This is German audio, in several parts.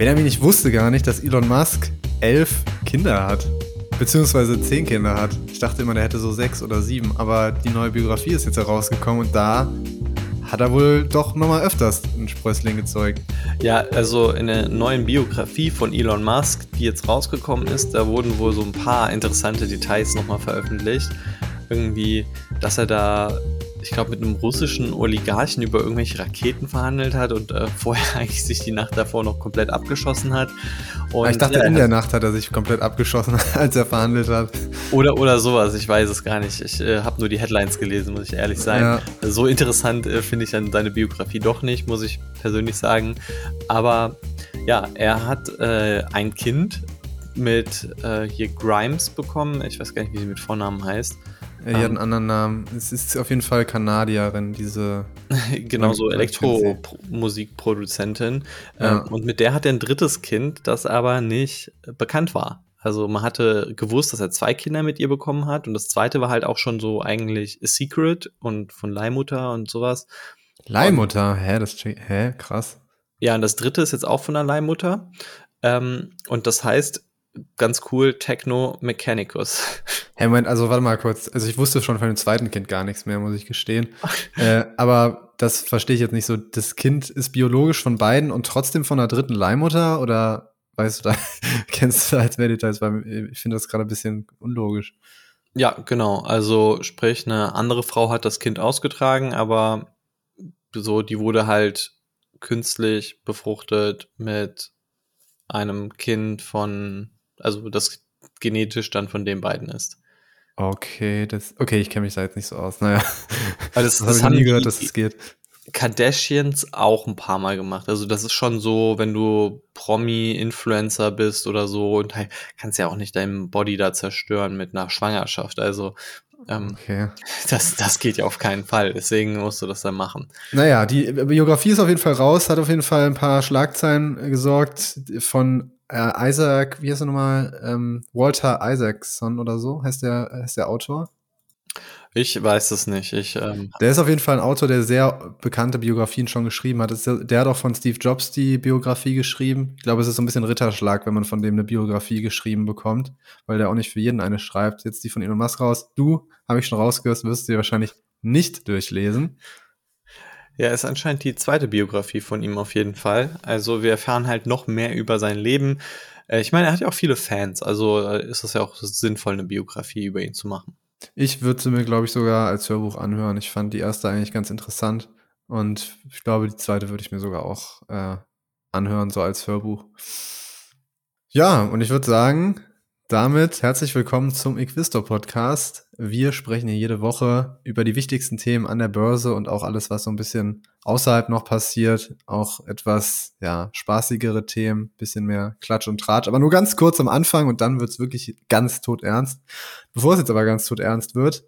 Benjamin, ich wusste gar nicht, dass Elon Musk elf Kinder hat. Beziehungsweise zehn Kinder hat. Ich dachte immer, der hätte so sechs oder sieben. Aber die neue Biografie ist jetzt herausgekommen und da hat er wohl doch nochmal öfters einen Sprössling gezeugt. Ja, also in der neuen Biografie von Elon Musk, die jetzt rausgekommen ist, da wurden wohl so ein paar interessante Details nochmal veröffentlicht. Irgendwie, dass er da ich glaube, mit einem russischen Oligarchen über irgendwelche Raketen verhandelt hat und äh, vorher eigentlich sich die Nacht davor noch komplett abgeschossen hat. Und, ich dachte, ja, in der Nacht hat er sich komplett abgeschossen, als er verhandelt hat. Oder, oder sowas, ich weiß es gar nicht. Ich äh, habe nur die Headlines gelesen, muss ich ehrlich sein. Ja. So interessant äh, finde ich dann seine Biografie doch nicht, muss ich persönlich sagen. Aber ja, er hat äh, ein Kind mit äh, hier Grimes bekommen. Ich weiß gar nicht, wie sie mit Vornamen heißt. Er hat einen anderen Namen. Es ist auf jeden Fall Kanadierin, diese. genau, so Elektromusikproduzentin. Ja. Ähm, und mit der hat er ein drittes Kind, das aber nicht bekannt war. Also man hatte gewusst, dass er zwei Kinder mit ihr bekommen hat. Und das zweite war halt auch schon so eigentlich a Secret und von Leihmutter und sowas. Leihmutter? Hä, das hä, krass. Ja, und das dritte ist jetzt auch von der Leihmutter. Ähm, und das heißt, ganz cool, Techno Mechanicus. Hey, Moment, also warte mal kurz. Also ich wusste schon von dem zweiten Kind gar nichts mehr, muss ich gestehen. äh, aber das verstehe ich jetzt nicht so. Das Kind ist biologisch von beiden und trotzdem von der dritten Leihmutter oder weißt du da, kennst du da als mehr Details? Weil ich finde das gerade ein bisschen unlogisch. Ja, genau. Also sprich, eine andere Frau hat das Kind ausgetragen, aber so, die wurde halt künstlich befruchtet mit einem Kind von, also das genetisch dann von den beiden ist. Okay, das, okay, ich kenne mich da jetzt nicht so aus. Naja, also das, das, das habe ich nie gehört, dass es das geht. Kardashians auch ein paar Mal gemacht. Also das ist schon so, wenn du Promi-Influencer bist oder so, und kannst ja auch nicht deinen Body da zerstören mit einer Schwangerschaft. Also ähm, okay. das, das geht ja auf keinen Fall. Deswegen musst du das dann machen. Naja, die Biografie ist auf jeden Fall raus, hat auf jeden Fall ein paar Schlagzeilen gesorgt von äh, Isaac, wie heißt er nochmal? Ähm, Walter Isaacson oder so heißt der, heißt der Autor. Ich weiß es nicht. Ich, ähm der ist auf jeden Fall ein Autor, der sehr bekannte Biografien schon geschrieben hat. Der, hat auch von Steve Jobs die Biografie geschrieben. Ich glaube, es ist so ein bisschen Ritterschlag, wenn man von dem eine Biografie geschrieben bekommt, weil der auch nicht für jeden eine schreibt. Jetzt die von Elon Musk raus. Du, habe ich schon rausgehört, wirst du dir wahrscheinlich nicht durchlesen. Ja, ist anscheinend die zweite Biografie von ihm auf jeden Fall. Also wir erfahren halt noch mehr über sein Leben. Äh, ich meine, er hat ja auch viele Fans, also äh, ist es ja auch sinnvoll, eine Biografie über ihn zu machen. Ich würde sie mir, glaube ich, sogar als Hörbuch anhören. Ich fand die erste eigentlich ganz interessant und ich glaube, die zweite würde ich mir sogar auch äh, anhören, so als Hörbuch. Ja, und ich würde sagen, damit herzlich willkommen zum Equisto Podcast. Wir sprechen hier jede Woche über die wichtigsten Themen an der Börse und auch alles, was so ein bisschen außerhalb noch passiert. Auch etwas, ja, spaßigere Themen, bisschen mehr Klatsch und Tratsch. Aber nur ganz kurz am Anfang und dann wird's wirklich ganz tot ernst. Bevor es jetzt aber ganz tot ernst wird,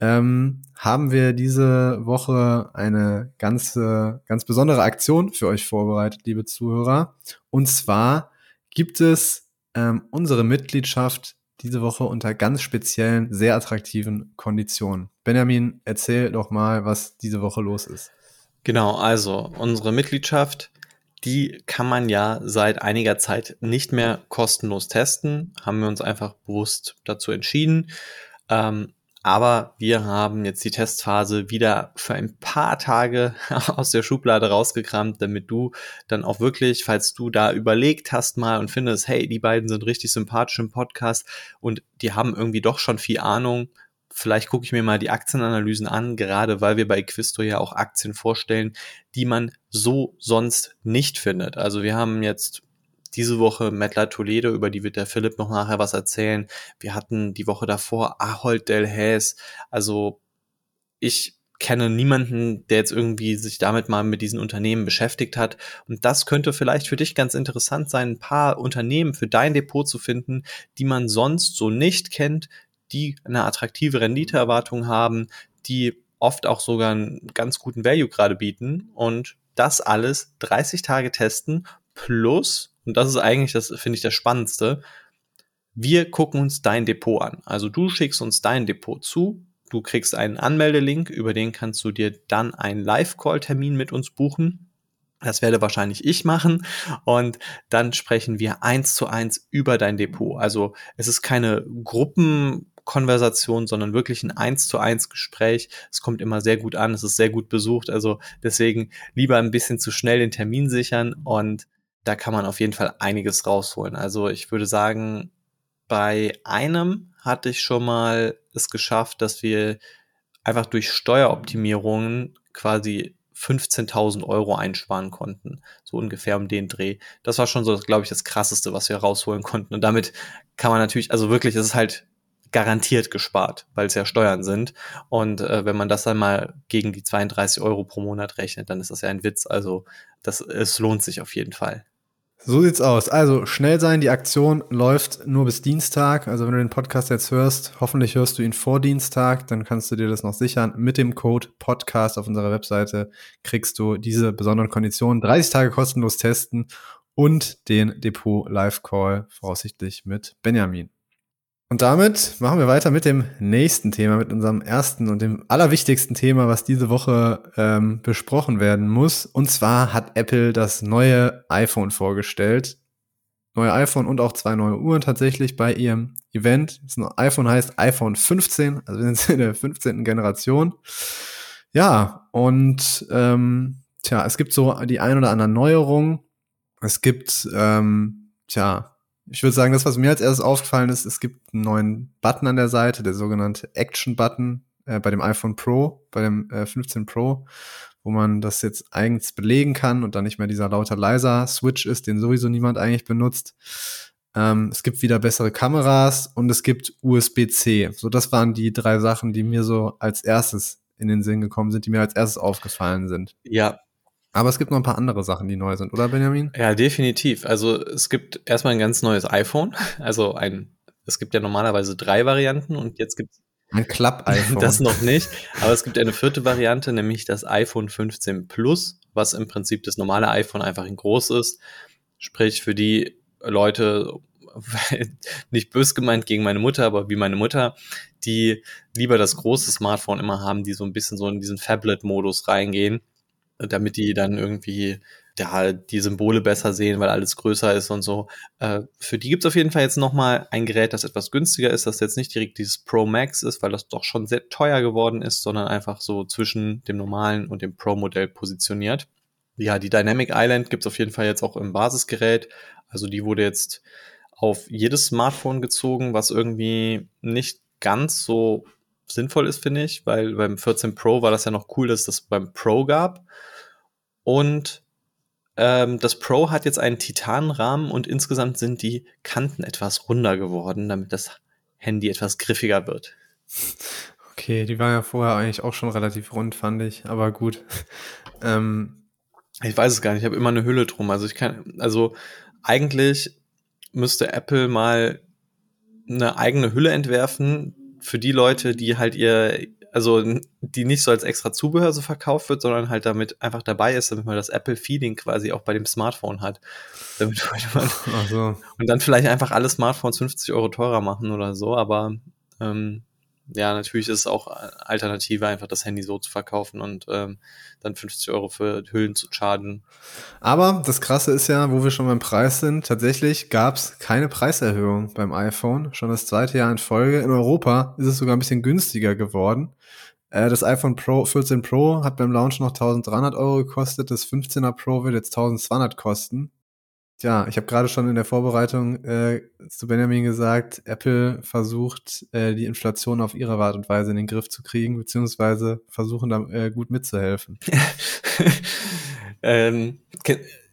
ähm, haben wir diese Woche eine ganze, ganz besondere Aktion für euch vorbereitet, liebe Zuhörer. Und zwar gibt es ähm, unsere Mitgliedschaft diese Woche unter ganz speziellen, sehr attraktiven Konditionen. Benjamin, erzähl doch mal, was diese Woche los ist. Genau, also unsere Mitgliedschaft, die kann man ja seit einiger Zeit nicht mehr kostenlos testen. Haben wir uns einfach bewusst dazu entschieden. Ähm, aber wir haben jetzt die Testphase wieder für ein paar Tage aus der Schublade rausgekramt, damit du dann auch wirklich, falls du da überlegt hast mal und findest, hey, die beiden sind richtig sympathisch im Podcast und die haben irgendwie doch schon viel Ahnung, vielleicht gucke ich mir mal die Aktienanalysen an, gerade weil wir bei Quisto ja auch Aktien vorstellen, die man so sonst nicht findet. Also wir haben jetzt diese Woche Metla Toledo, über die wird der Philipp noch nachher was erzählen. Wir hatten die Woche davor Ahold Delhaize. Also ich kenne niemanden, der jetzt irgendwie sich damit mal mit diesen Unternehmen beschäftigt hat. Und das könnte vielleicht für dich ganz interessant sein, ein paar Unternehmen für dein Depot zu finden, die man sonst so nicht kennt, die eine attraktive Renditeerwartung haben, die oft auch sogar einen ganz guten Value gerade bieten und das alles 30 Tage testen plus und das ist eigentlich, das finde ich das Spannendste, wir gucken uns dein Depot an. Also du schickst uns dein Depot zu, du kriegst einen Anmeldelink, über den kannst du dir dann einen Live-Call-Termin mit uns buchen. Das werde wahrscheinlich ich machen. Und dann sprechen wir eins zu eins über dein Depot. Also es ist keine Gruppenkonversation, sondern wirklich ein eins zu eins Gespräch. Es kommt immer sehr gut an. Es ist sehr gut besucht. Also deswegen lieber ein bisschen zu schnell den Termin sichern und da kann man auf jeden Fall einiges rausholen. Also ich würde sagen, bei einem hatte ich schon mal es geschafft, dass wir einfach durch Steueroptimierungen quasi 15.000 Euro einsparen konnten. So ungefähr um den Dreh. Das war schon so, glaube ich, das krasseste, was wir rausholen konnten. Und damit kann man natürlich, also wirklich, es ist halt garantiert gespart, weil es ja Steuern sind. Und äh, wenn man das dann mal gegen die 32 Euro pro Monat rechnet, dann ist das ja ein Witz. Also das, es lohnt sich auf jeden Fall. So sieht's aus. Also schnell sein, die Aktion läuft nur bis Dienstag. Also wenn du den Podcast jetzt hörst, hoffentlich hörst du ihn vor Dienstag, dann kannst du dir das noch sichern. Mit dem Code Podcast auf unserer Webseite kriegst du diese besonderen Konditionen, 30 Tage kostenlos testen und den Depot Live Call voraussichtlich mit Benjamin. Und damit machen wir weiter mit dem nächsten Thema, mit unserem ersten und dem allerwichtigsten Thema, was diese Woche ähm, besprochen werden muss. Und zwar hat Apple das neue iPhone vorgestellt. Neue iPhone und auch zwei neue Uhren tatsächlich bei ihrem Event. Das iPhone heißt iPhone 15, also wir sind in der 15. Generation. Ja, und ähm, tja, es gibt so die ein oder anderen Neuerungen. Es gibt, ähm, tja, ich würde sagen, das, was mir als erstes aufgefallen ist, es gibt einen neuen Button an der Seite, der sogenannte Action-Button äh, bei dem iPhone Pro, bei dem äh, 15 Pro, wo man das jetzt eigens belegen kann und dann nicht mehr dieser lauter leiser Switch ist, den sowieso niemand eigentlich benutzt. Ähm, es gibt wieder bessere Kameras und es gibt USB-C. So, das waren die drei Sachen, die mir so als erstes in den Sinn gekommen sind, die mir als erstes aufgefallen sind. Ja, aber es gibt noch ein paar andere Sachen, die neu sind, oder Benjamin? Ja, definitiv. Also es gibt erstmal ein ganz neues iPhone. Also ein, es gibt ja normalerweise drei Varianten und jetzt gibt es ein Klapp-iPhone. Das noch nicht. Aber es gibt eine vierte Variante, nämlich das iPhone 15 Plus, was im Prinzip das normale iPhone einfach in groß ist. Sprich, für die Leute, nicht bös gemeint gegen meine Mutter, aber wie meine Mutter, die lieber das große Smartphone immer haben, die so ein bisschen so in diesen Fablet-Modus reingehen damit die dann irgendwie ja, die Symbole besser sehen, weil alles größer ist und so. Äh, für die gibt's auf jeden Fall jetzt nochmal ein Gerät, das etwas günstiger ist, das jetzt nicht direkt dieses Pro Max ist, weil das doch schon sehr teuer geworden ist, sondern einfach so zwischen dem normalen und dem Pro-Modell positioniert. Ja, die Dynamic Island gibt's auf jeden Fall jetzt auch im Basisgerät. Also die wurde jetzt auf jedes Smartphone gezogen, was irgendwie nicht ganz so sinnvoll ist, finde ich, weil beim 14 Pro war das ja noch cool, dass das beim Pro gab. Und ähm, das Pro hat jetzt einen Titanrahmen und insgesamt sind die Kanten etwas runder geworden, damit das Handy etwas griffiger wird. Okay, die war ja vorher eigentlich auch schon relativ rund, fand ich, aber gut. ähm. Ich weiß es gar nicht, ich habe immer eine Hülle drum. Also ich kann, also eigentlich müsste Apple mal eine eigene Hülle entwerfen, für die Leute, die halt ihr, also die nicht so als extra Zubehör so verkauft wird, sondern halt damit einfach dabei ist, damit man das Apple-Feeling quasi auch bei dem Smartphone hat. Damit man so. Und dann vielleicht einfach alle Smartphones 50 Euro teurer machen oder so, aber ähm, ja, natürlich ist es auch Alternative, einfach das Handy so zu verkaufen und ähm, dann 50 Euro für Hüllen zu chargen. Aber das Krasse ist ja, wo wir schon beim Preis sind, tatsächlich gab es keine Preiserhöhung beim iPhone. Schon das zweite Jahr in Folge. In Europa ist es sogar ein bisschen günstiger geworden. Äh, das iPhone Pro 14 Pro hat beim Launch noch 1300 Euro gekostet. Das 15er Pro wird jetzt 1200 kosten. Ja, ich habe gerade schon in der Vorbereitung äh, zu Benjamin gesagt, Apple versucht, äh, die Inflation auf ihre Art und Weise in den Griff zu kriegen, beziehungsweise versuchen da äh, gut mitzuhelfen. ähm,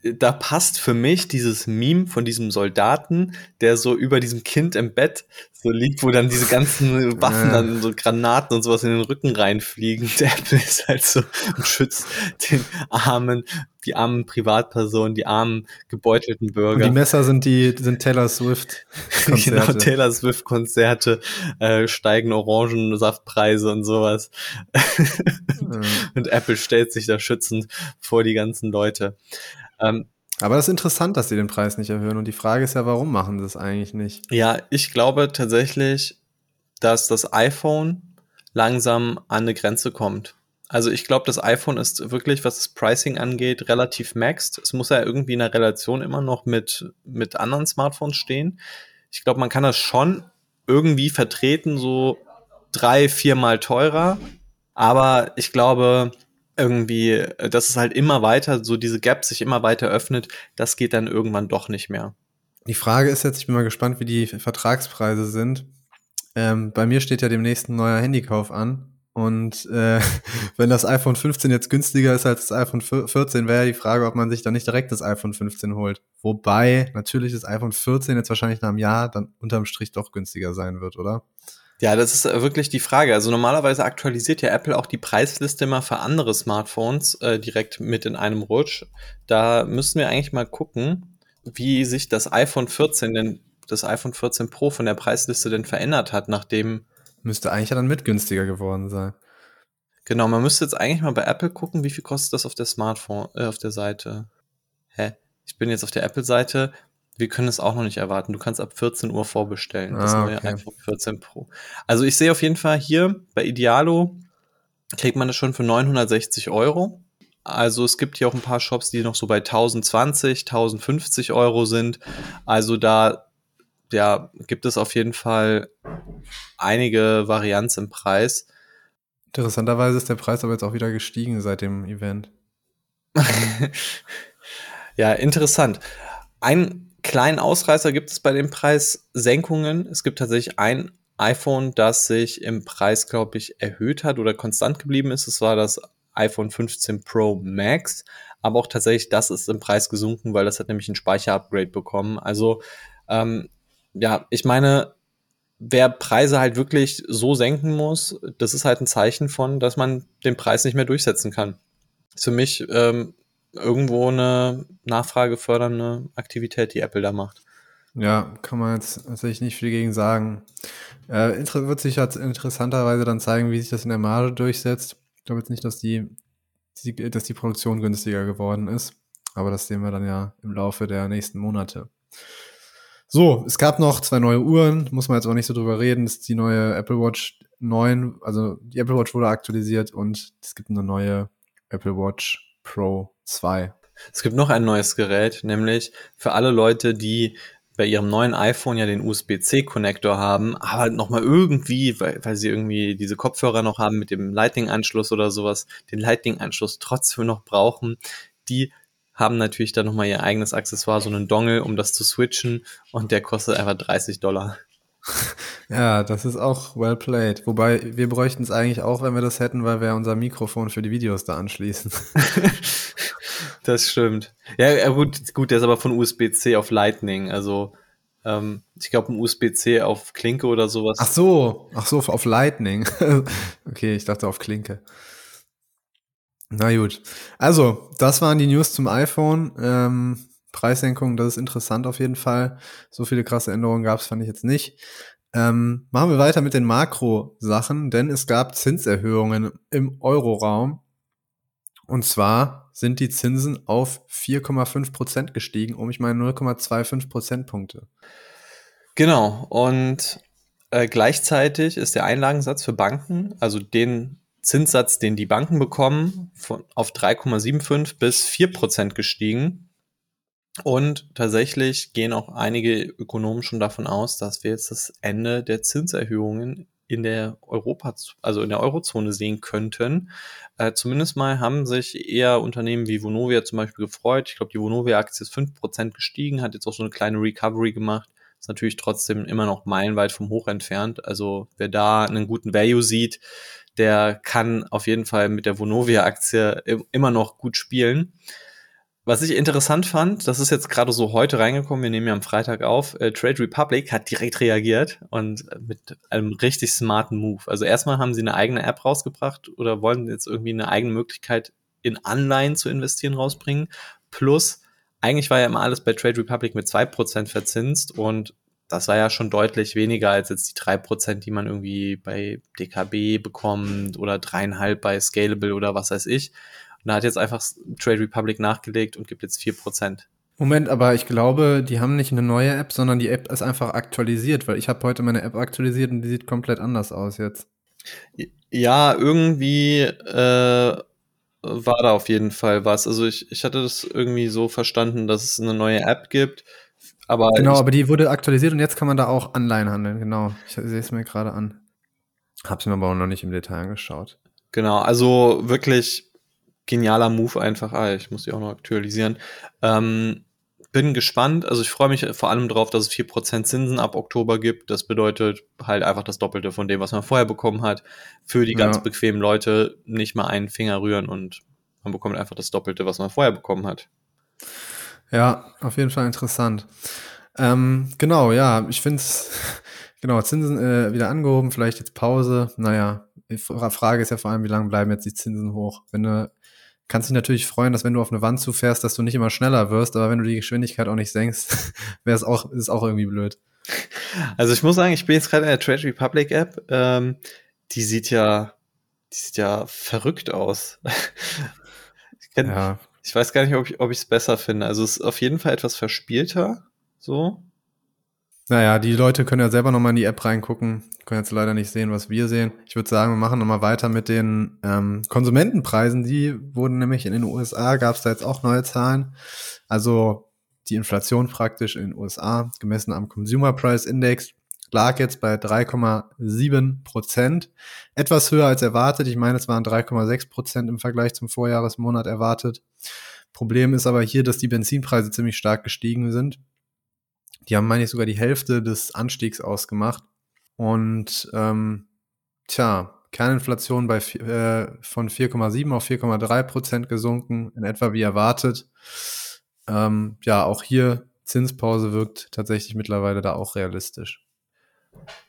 da passt für mich dieses Meme von diesem Soldaten, der so über diesem Kind im Bett so liegt, wo dann diese ganzen Waffen, ja. dann so Granaten und sowas in den Rücken reinfliegen. Der Apple ist halt so und schützt den armen, die armen Privatpersonen, die armen gebeutelten Bürger. Und die Messer sind die sind Taylor Swift Konzerte. genau, Taylor Swift Konzerte, äh, steigen Orangensaftpreise und sowas. ja. Und Apple stellt sich da schützend vor die ganzen Leute. Ähm, aber das ist interessant, dass sie den Preis nicht erhöhen. Und die Frage ist ja, warum machen sie es eigentlich nicht? Ja, ich glaube tatsächlich, dass das iPhone langsam an eine Grenze kommt. Also ich glaube, das iPhone ist wirklich, was das Pricing angeht, relativ maxed. Es muss ja irgendwie in der Relation immer noch mit, mit anderen Smartphones stehen. Ich glaube, man kann das schon irgendwie vertreten, so drei, viermal teurer. Aber ich glaube, irgendwie, dass es halt immer weiter, so diese Gap sich immer weiter öffnet, das geht dann irgendwann doch nicht mehr. Die Frage ist jetzt, ich bin mal gespannt, wie die Vertragspreise sind. Ähm, bei mir steht ja demnächst ein neuer Handykauf an. Und äh, wenn das iPhone 15 jetzt günstiger ist als das iPhone 14, wäre ja die Frage, ob man sich dann nicht direkt das iPhone 15 holt. Wobei natürlich das iPhone 14 jetzt wahrscheinlich nach einem Jahr dann unterm Strich doch günstiger sein wird, oder? Ja, das ist äh, wirklich die Frage. Also normalerweise aktualisiert ja Apple auch die Preisliste immer für andere Smartphones äh, direkt mit in einem Rutsch. Da müssen wir eigentlich mal gucken, wie sich das iPhone 14 denn das iPhone 14 Pro von der Preisliste denn verändert hat, nachdem müsste eigentlich ja dann mit günstiger geworden sein. Genau, man müsste jetzt eigentlich mal bei Apple gucken, wie viel kostet das auf der Smartphone äh, auf der Seite. Hä? Ich bin jetzt auf der Apple Seite wir können es auch noch nicht erwarten. Du kannst ab 14 Uhr vorbestellen. Das ah, okay. neue iPhone 14 Pro. Also ich sehe auf jeden Fall hier bei Idealo kriegt man das schon für 960 Euro. Also es gibt hier auch ein paar Shops, die noch so bei 1020, 1050 Euro sind. Also da ja, gibt es auf jeden Fall einige Varianz im Preis. Interessanterweise ist der Preis aber jetzt auch wieder gestiegen seit dem Event. ja, interessant. Ein kleinen Ausreißer gibt es bei den Preissenkungen. Es gibt tatsächlich ein iPhone, das sich im Preis, glaube ich, erhöht hat oder konstant geblieben ist. Es war das iPhone 15 Pro Max. Aber auch tatsächlich, das ist im Preis gesunken, weil das hat nämlich ein Speicherupgrade bekommen. Also, ähm, ja, ich meine, wer Preise halt wirklich so senken muss, das ist halt ein Zeichen von, dass man den Preis nicht mehr durchsetzen kann. Ist für mich ähm, irgendwo eine nachfragefördernde Aktivität, die Apple da macht. Ja, kann man jetzt tatsächlich nicht viel gegen sagen. Äh, wird sich jetzt interessanterweise dann zeigen, wie sich das in der Marge durchsetzt. Ich glaube jetzt nicht, dass die, die, dass die Produktion günstiger geworden ist. Aber das sehen wir dann ja im Laufe der nächsten Monate. So, es gab noch zwei neue Uhren, muss man jetzt auch nicht so drüber reden. Das ist die neue Apple Watch 9, also die Apple Watch wurde aktualisiert und es gibt eine neue Apple Watch Pro 2. Es gibt noch ein neues Gerät, nämlich für alle Leute, die bei ihrem neuen iPhone ja den USB-C-Konnektor haben, aber nochmal irgendwie, weil, weil sie irgendwie diese Kopfhörer noch haben mit dem Lightning-Anschluss oder sowas, den Lightning-Anschluss trotzdem noch brauchen, die haben natürlich dann nochmal ihr eigenes Accessoire, so einen Dongle, um das zu switchen und der kostet einfach 30 Dollar. Ja, das ist auch well played. Wobei wir bräuchten es eigentlich auch, wenn wir das hätten, weil wir unser Mikrofon für die Videos da anschließen. das stimmt. Ja, gut, gut, der ist aber von USB-C auf Lightning. Also ähm, ich glaube ein USB-C auf Klinke oder sowas. Ach so, ach so, auf Lightning. okay, ich dachte auf Klinke. Na gut. Also, das waren die News zum iPhone. Ähm, Preissenkung, das ist interessant auf jeden Fall. So viele krasse Änderungen gab es, fand ich jetzt nicht. Ähm, machen wir weiter mit den Makro-Sachen, denn es gab Zinserhöhungen im Euroraum. Und zwar sind die Zinsen auf 4,5 Prozent gestiegen, um ich meine 0,25 Prozentpunkte. Genau. Und äh, gleichzeitig ist der Einlagensatz für Banken, also den Zinssatz, den die Banken bekommen, von, auf 3,75 bis 4 Prozent gestiegen. Und tatsächlich gehen auch einige Ökonomen schon davon aus, dass wir jetzt das Ende der Zinserhöhungen in der Europa, also in der Eurozone sehen könnten. Äh, zumindest mal haben sich eher Unternehmen wie Vonovia zum Beispiel gefreut. Ich glaube, die Vonovia-Aktie ist 5% gestiegen, hat jetzt auch so eine kleine Recovery gemacht. Ist natürlich trotzdem immer noch meilenweit vom Hoch entfernt. Also wer da einen guten Value sieht, der kann auf jeden Fall mit der Vonovia-Aktie immer noch gut spielen. Was ich interessant fand, das ist jetzt gerade so heute reingekommen, wir nehmen ja am Freitag auf, äh, Trade Republic hat direkt reagiert und mit einem richtig smarten Move. Also erstmal haben sie eine eigene App rausgebracht oder wollen jetzt irgendwie eine eigene Möglichkeit in Anleihen zu investieren rausbringen. Plus, eigentlich war ja immer alles bei Trade Republic mit zwei Prozent verzinst und das war ja schon deutlich weniger als jetzt die drei Prozent, die man irgendwie bei DKB bekommt oder dreieinhalb bei Scalable oder was weiß ich. Und da hat jetzt einfach Trade Republic nachgelegt und gibt jetzt 4%. Moment, aber ich glaube, die haben nicht eine neue App, sondern die App ist einfach aktualisiert, weil ich habe heute meine App aktualisiert und die sieht komplett anders aus jetzt. Ja, irgendwie äh, war da auf jeden Fall was. Also ich, ich hatte das irgendwie so verstanden, dass es eine neue App gibt. Aber genau, aber die wurde aktualisiert und jetzt kann man da auch online handeln. Genau, ich sehe es mir gerade an. Hab's mir aber auch noch nicht im Detail angeschaut. Genau, also wirklich genialer Move einfach. Ah, ich muss die auch noch aktualisieren. Ähm, bin gespannt. Also ich freue mich vor allem darauf, dass es 4% Zinsen ab Oktober gibt. Das bedeutet halt einfach das Doppelte von dem, was man vorher bekommen hat. Für die ganz Ja. bequemen Leute nicht mal einen Finger rühren und man bekommt einfach das Doppelte, was man vorher bekommen hat. Ja, auf jeden Fall interessant. Ähm, genau, ja, ich finde es, genau, Zinsen äh, wieder angehoben, vielleicht jetzt Pause. Naja, die Fra- Frage ist ja vor allem, wie lange bleiben jetzt die Zinsen hoch? Wenn du, kannst dich natürlich freuen, dass wenn du auf eine Wand zufährst, dass du nicht immer schneller wirst, aber wenn du die Geschwindigkeit auch nicht senkst, wäre es auch, ist auch irgendwie blöd. Also ich muss sagen, ich bin jetzt gerade in der Trade Republic App. Ähm, die sieht ja, die sieht ja verrückt aus. ich, kenn, Ja, ich weiß gar nicht, ob ich ob ich es besser finde. Also es ist auf jeden Fall etwas verspielter. So. Naja, die Leute können ja selber nochmal in die App reingucken. Können jetzt leider nicht sehen, was wir sehen. Ich würde sagen, wir machen nochmal weiter mit den ähm, Konsumentenpreisen. Die wurden nämlich in den USA, gab es da jetzt auch neue Zahlen. Also die Inflation praktisch in den USA, gemessen am Consumer Price Index, lag jetzt bei 3,7 Prozent. Etwas höher als erwartet. Ich meine, es waren 3,6 Prozent im Vergleich zum Vorjahresmonat erwartet. Problem ist aber hier, dass die Benzinpreise ziemlich stark gestiegen sind. Die haben, meine ich, sogar die Hälfte des Anstiegs ausgemacht. Und ähm, tja, Kerninflation bei, äh, von 4,7 auf 4,3 Prozent gesunken, in etwa wie erwartet. Ähm, ja, auch hier Zinspause wirkt tatsächlich mittlerweile da auch realistisch.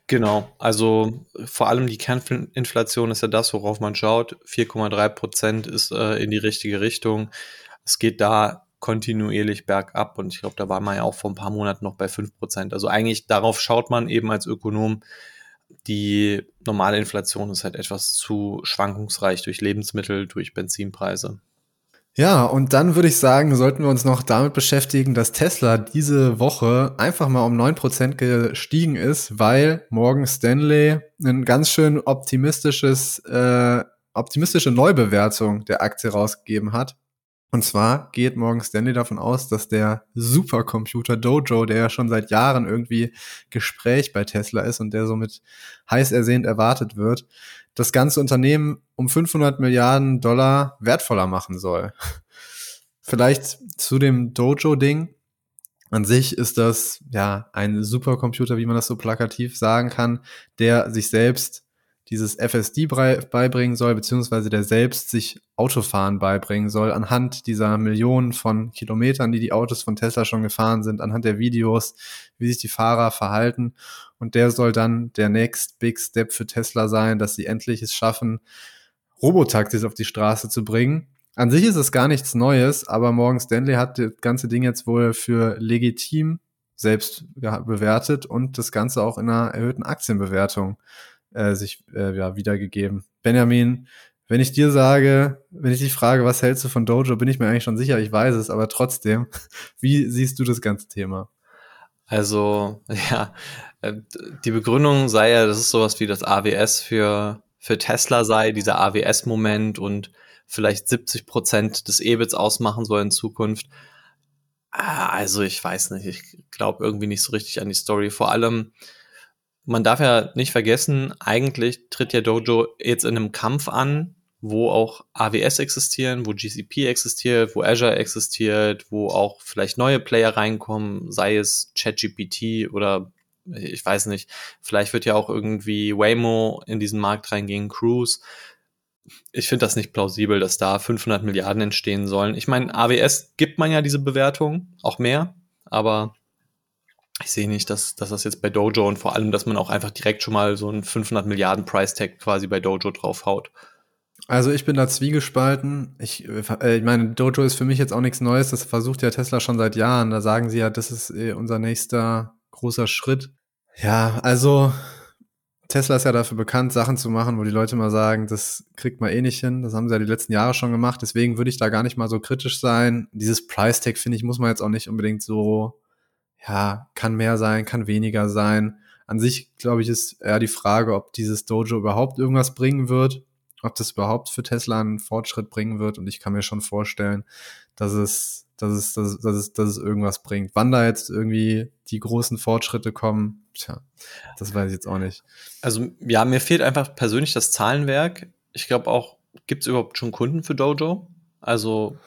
Genau, also vor allem die Kerninflation ist ja das, worauf man schaut. 4,3 Prozent ist äh, in die richtige Richtung. Es geht da kontinuierlich bergab und ich glaube, da war man ja auch vor ein paar Monaten noch bei 5 Prozent. Also eigentlich darauf schaut man eben als Ökonom. Die normale Inflation ist halt etwas zu schwankungsreich durch Lebensmittel, durch Benzinpreise. Ja, und dann würde ich sagen, sollten wir uns noch damit beschäftigen, dass Tesla diese Woche einfach mal um 9% gestiegen ist, weil Morgan Stanley ein ganz schön optimistisches, äh, optimistische Neubewertung der Aktie rausgegeben hat. Und zwar geht Morgan Stanley davon aus, dass der Supercomputer Dojo, der ja schon seit Jahren irgendwie Gespräch bei Tesla ist und der somit heiß ersehnt erwartet wird, das ganze Unternehmen um 500 Milliarden Dollar wertvoller machen soll. Vielleicht zu dem Dojo-Ding. An sich ist das ja ein Supercomputer, wie man das so plakativ sagen kann, der sich selbst dieses FSD beibringen soll, beziehungsweise der selbst sich Autofahren beibringen soll, anhand dieser Millionen von Kilometern, die die Autos von Tesla schon gefahren sind, anhand der Videos, wie sich die Fahrer verhalten. Und der soll dann der next big step für Tesla sein, dass sie endlich es schaffen, Robotaxis auf die Straße zu bringen. An sich ist es gar nichts Neues, aber Morgan Stanley hat das ganze Ding jetzt wohl für legitim selbst bewertet und das Ganze auch in einer erhöhten Aktienbewertung äh, sich äh, ja, wiedergegeben. Benjamin, wenn ich dir sage, wenn ich dich frage, was hältst du von Dojo, bin ich mir eigentlich schon sicher, ich weiß es, aber trotzdem, wie siehst du das ganze Thema? Also, ja, äh, die Begründung sei ja, das ist sowas wie das AWS für, für Tesla sei, dieser AWS-Moment und vielleicht 70 Prozent des EBITs ausmachen soll in Zukunft. Also, ich weiß nicht, ich glaube irgendwie nicht so richtig an die Story. Vor allem, man darf ja nicht vergessen, eigentlich tritt ja Dojo jetzt in einem Kampf an, wo auch AWS existieren, wo GCP existiert, wo Azure existiert, wo auch vielleicht neue Player reinkommen, sei es ChatGPT oder ich weiß nicht, vielleicht wird ja auch irgendwie Waymo in diesen Markt reingehen, Cruise. Ich finde das nicht plausibel, dass da 500 Milliarden entstehen sollen. Ich meine, AWS gibt man ja diese Bewertung, auch mehr, aber ich sehe nicht, dass, dass das jetzt bei Dojo und vor allem, dass man auch einfach direkt schon mal so einen 500 Milliarden Price Tag quasi bei Dojo draufhaut. Also ich bin da zwiegespalten. Ich, äh, ich meine, Dojo ist für mich jetzt auch nichts Neues. Das versucht ja Tesla schon seit Jahren. Da sagen sie ja, das ist äh, unser nächster großer Schritt. Ja, also Tesla ist ja dafür bekannt, Sachen zu machen, wo die Leute mal sagen, das kriegt man eh nicht hin. Das haben sie ja die letzten Jahre schon gemacht. Deswegen würde ich da gar nicht mal so kritisch sein. Dieses Price Tag, finde ich, muss man jetzt auch nicht unbedingt so, ja, kann mehr sein, kann weniger sein. an sich, glaube ich, ist eher die Frage, ob dieses Dojo überhaupt irgendwas bringen wird, ob das überhaupt für Tesla einen Fortschritt bringen wird. Und ich kann mir schon vorstellen, dass es, dass es, dass es, dass es, irgendwas bringt. Wann da jetzt irgendwie die großen Fortschritte kommen, tja, das weiß ich jetzt auch nicht. Also ja, mir fehlt einfach persönlich das Zahlenwerk. Ich glaube auch, gibt es überhaupt schon Kunden für Dojo? Also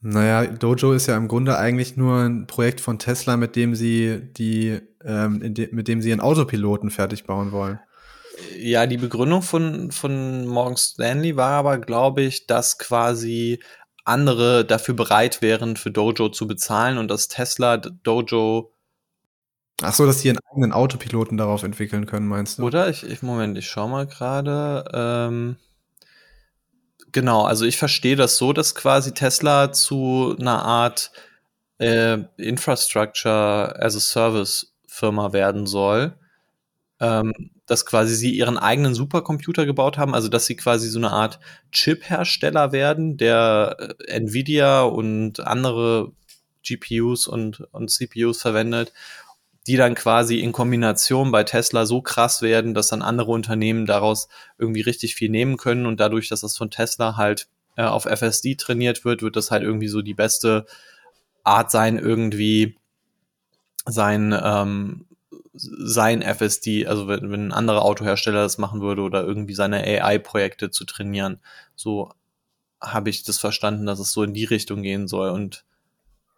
naja, Dojo ist ja im Grunde eigentlich nur ein Projekt von Tesla, mit dem sie die, ähm, de mit dem sie einen Autopiloten fertig bauen wollen. Ja, die Begründung von, von Morgan Stanley war aber, glaube ich, dass quasi andere dafür bereit wären, für Dojo zu bezahlen und dass Tesla Dojo. Ach so, dass sie einen eigenen Autopiloten darauf entwickeln können, meinst du? Oder? Ich, ich Moment, ich schau mal gerade. Ähm Genau, also ich verstehe das so, dass quasi Tesla zu einer Art äh, Infrastructure as a Service Firma werden soll. Ähm, dass quasi sie ihren eigenen Supercomputer gebaut haben, also dass sie quasi so eine Art Chip-Hersteller werden, der äh, Nvidia und andere GPUs und, und CPUs verwendet die dann quasi in Kombination bei Tesla so krass werden, dass dann andere Unternehmen daraus irgendwie richtig viel nehmen können und dadurch, dass das von Tesla halt äh, auf FSD trainiert wird, wird das halt irgendwie so die beste Art sein, irgendwie sein, ähm, sein FSD, also wenn, wenn ein anderer Autohersteller das machen würde oder irgendwie seine AI-Projekte zu trainieren. So habe ich das verstanden, dass es so in die Richtung gehen soll. Und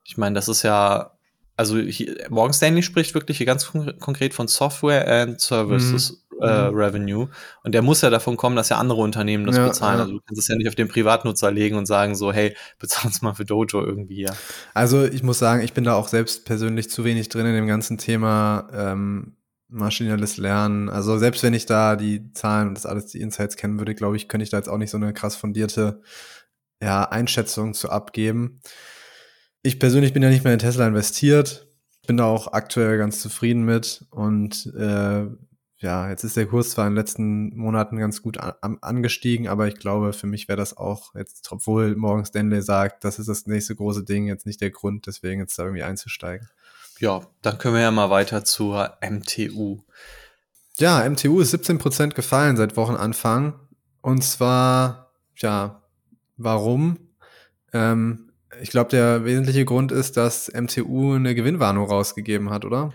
ich meine, das ist ja also hier, Morgan Stanley spricht wirklich hier ganz konkret von Software and Services mhm. äh, mhm. Revenue. Und der muss ja davon kommen, dass ja andere Unternehmen das ja, bezahlen. Ja. Also du kannst es ja nicht auf den Privatnutzer legen und sagen so, hey, bezahl uns mal für Dojo irgendwie. Ja. Also ich muss sagen, ich bin da auch selbst persönlich zu wenig drin in dem ganzen Thema ähm, maschinelles Lernen. Also selbst wenn ich da die Zahlen und das alles, die Insights kennen würde, glaube ich, könnte ich da jetzt auch nicht so eine krass fundierte ja, Einschätzung zu abgeben. Ich persönlich bin ja nicht mehr in Tesla investiert, bin da auch aktuell ganz zufrieden mit und äh, ja, jetzt ist der Kurs zwar in den letzten Monaten ganz gut an, angestiegen, aber ich glaube, für mich wäre das auch jetzt, obwohl Morgan Stanley sagt, das ist das nächste große Ding, jetzt nicht der Grund, deswegen jetzt da irgendwie einzusteigen. Ja, dann können wir ja mal weiter zur MTU. Ja, MTU ist 17% gefallen seit Wochenanfang. Und zwar, ja, warum? Ähm, ich glaube, der wesentliche Grund ist, dass MTU eine Gewinnwarnung rausgegeben hat, oder?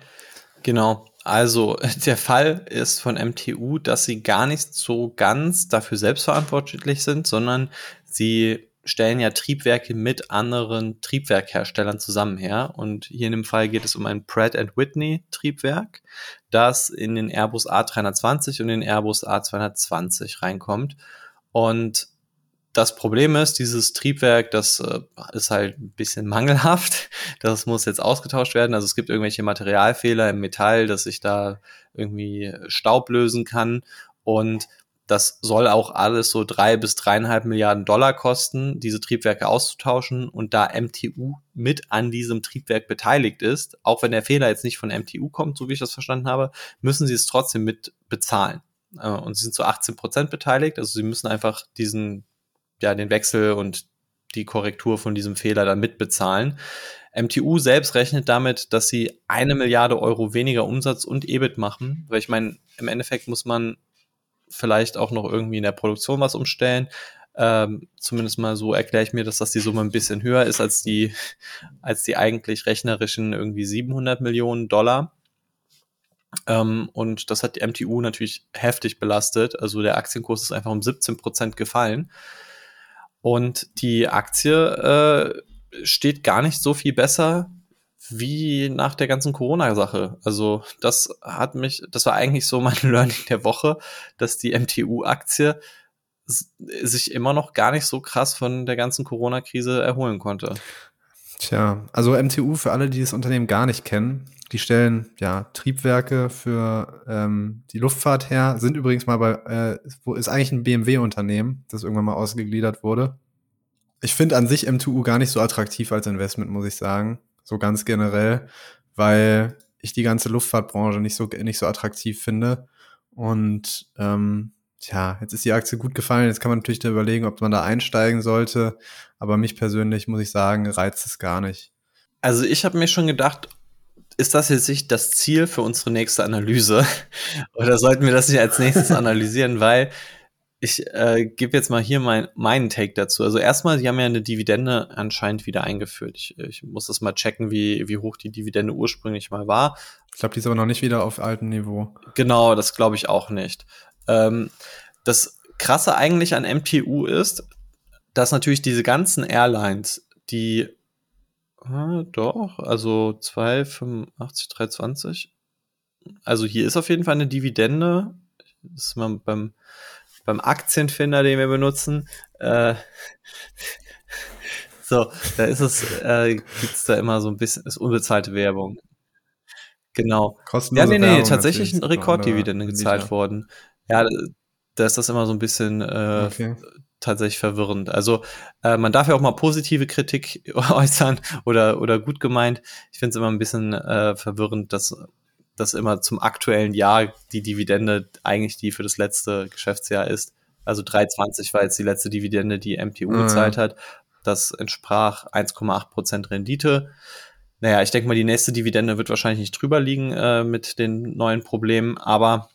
Genau. Also der Fall ist von MTU, dass sie gar nicht so ganz dafür selbstverantwortlich sind, sondern sie stellen ja Triebwerke mit anderen Triebwerkherstellern zusammen her. Und hier in dem Fall geht es um ein Pratt Whitney Triebwerk, das in den Airbus A320 und den Airbus A220 reinkommt. Und das Problem ist, dieses Triebwerk, das äh, ist halt ein bisschen mangelhaft. Das muss jetzt ausgetauscht werden. Also es gibt irgendwelche Materialfehler im Metall, dass sich da irgendwie Staub lösen kann. Und das soll auch alles so drei bis dreieinhalb Milliarden Dollar kosten, diese Triebwerke auszutauschen. Und da MTU mit an diesem Triebwerk beteiligt ist, auch wenn der Fehler jetzt nicht von MTU kommt, so wie ich das verstanden habe, müssen sie es trotzdem mit bezahlen. Äh, und sie sind zu 18 Prozent beteiligt. Also sie müssen einfach diesen ja, den Wechsel und die Korrektur von diesem Fehler dann mitbezahlen. MTU selbst rechnet damit, dass sie eine Milliarde Euro weniger Umsatz und EBIT machen, weil ich meine, im Endeffekt muss man vielleicht auch noch irgendwie in der Produktion was umstellen. Ähm, zumindest mal so erkläre ich mir, dass das die Summe ein bisschen höher ist als die, als die eigentlich rechnerischen irgendwie 700 Millionen Dollar. Ähm, und das hat die MTU natürlich heftig belastet. Also der Aktienkurs ist einfach um 17 Prozent gefallen. Und die Aktie äh, steht gar nicht so viel besser wie nach der ganzen Corona-Sache. Also das hat mich, das war eigentlich so mein Learning der Woche, dass die MTU-Aktie sich immer noch gar nicht so krass von der ganzen Corona-Krise erholen konnte. Tja, also MTU für alle, die das Unternehmen gar nicht kennen, die stellen ja Triebwerke für ähm, die Luftfahrt her, sind übrigens mal bei, äh, ist eigentlich ein BMW-Unternehmen, das irgendwann mal ausgegliedert wurde. Ich finde an sich M2U gar nicht so attraktiv als Investment, muss ich sagen. So ganz generell, weil ich die ganze Luftfahrtbranche nicht so, nicht so attraktiv finde. Und ähm, tja, jetzt ist die Aktie gut gefallen. Jetzt kann man natürlich da überlegen, ob man da einsteigen sollte. Aber mich persönlich, muss ich sagen, reizt es gar nicht. Also ich habe mir schon gedacht, ist das jetzt nicht das Ziel für unsere nächste Analyse? Oder sollten wir das nicht als nächstes analysieren? Weil ich äh, gebe jetzt mal hier mein, meinen Take dazu. Also erstmal, die haben ja eine Dividende anscheinend wieder eingeführt. Ich, ich muss das mal checken, wie, wie hoch die Dividende ursprünglich mal war. Ich glaube, die ist aber noch nicht wieder auf altem Niveau. Genau, das glaube ich auch nicht. Ähm, das Krasse eigentlich an MTU ist, dass natürlich diese ganzen Airlines, die ah, doch, also 2,85, 3,20. Also hier ist auf jeden Fall eine Dividende. Das ist mal beim, beim Aktienfinder, den wir benutzen. Äh, so, da ist es, äh, gibt's da immer so ein bisschen, ist unbezahlte Werbung. Genau. Kostenlose Ja, nee, nee, Werbung tatsächlich natürlich, eine Rekorddividende gezahlt worden. Ja, da ist das immer so ein bisschen äh, Okay. tatsächlich verwirrend. Also äh, man darf ja auch mal positive Kritik äußern oder, oder gut gemeint. Ich finde es immer ein bisschen äh, verwirrend, dass, dass immer zum aktuellen Jahr die Dividende eigentlich die für das letzte Geschäftsjahr ist. Also 3,20 war jetzt die letzte Dividende, die MTU Ah, ja. gezahlt hat. Das entsprach 1,8 Prozent Rendite. Naja, ich denke mal, die nächste Dividende wird wahrscheinlich nicht drüber liegen äh, mit den neuen Problemen. Aber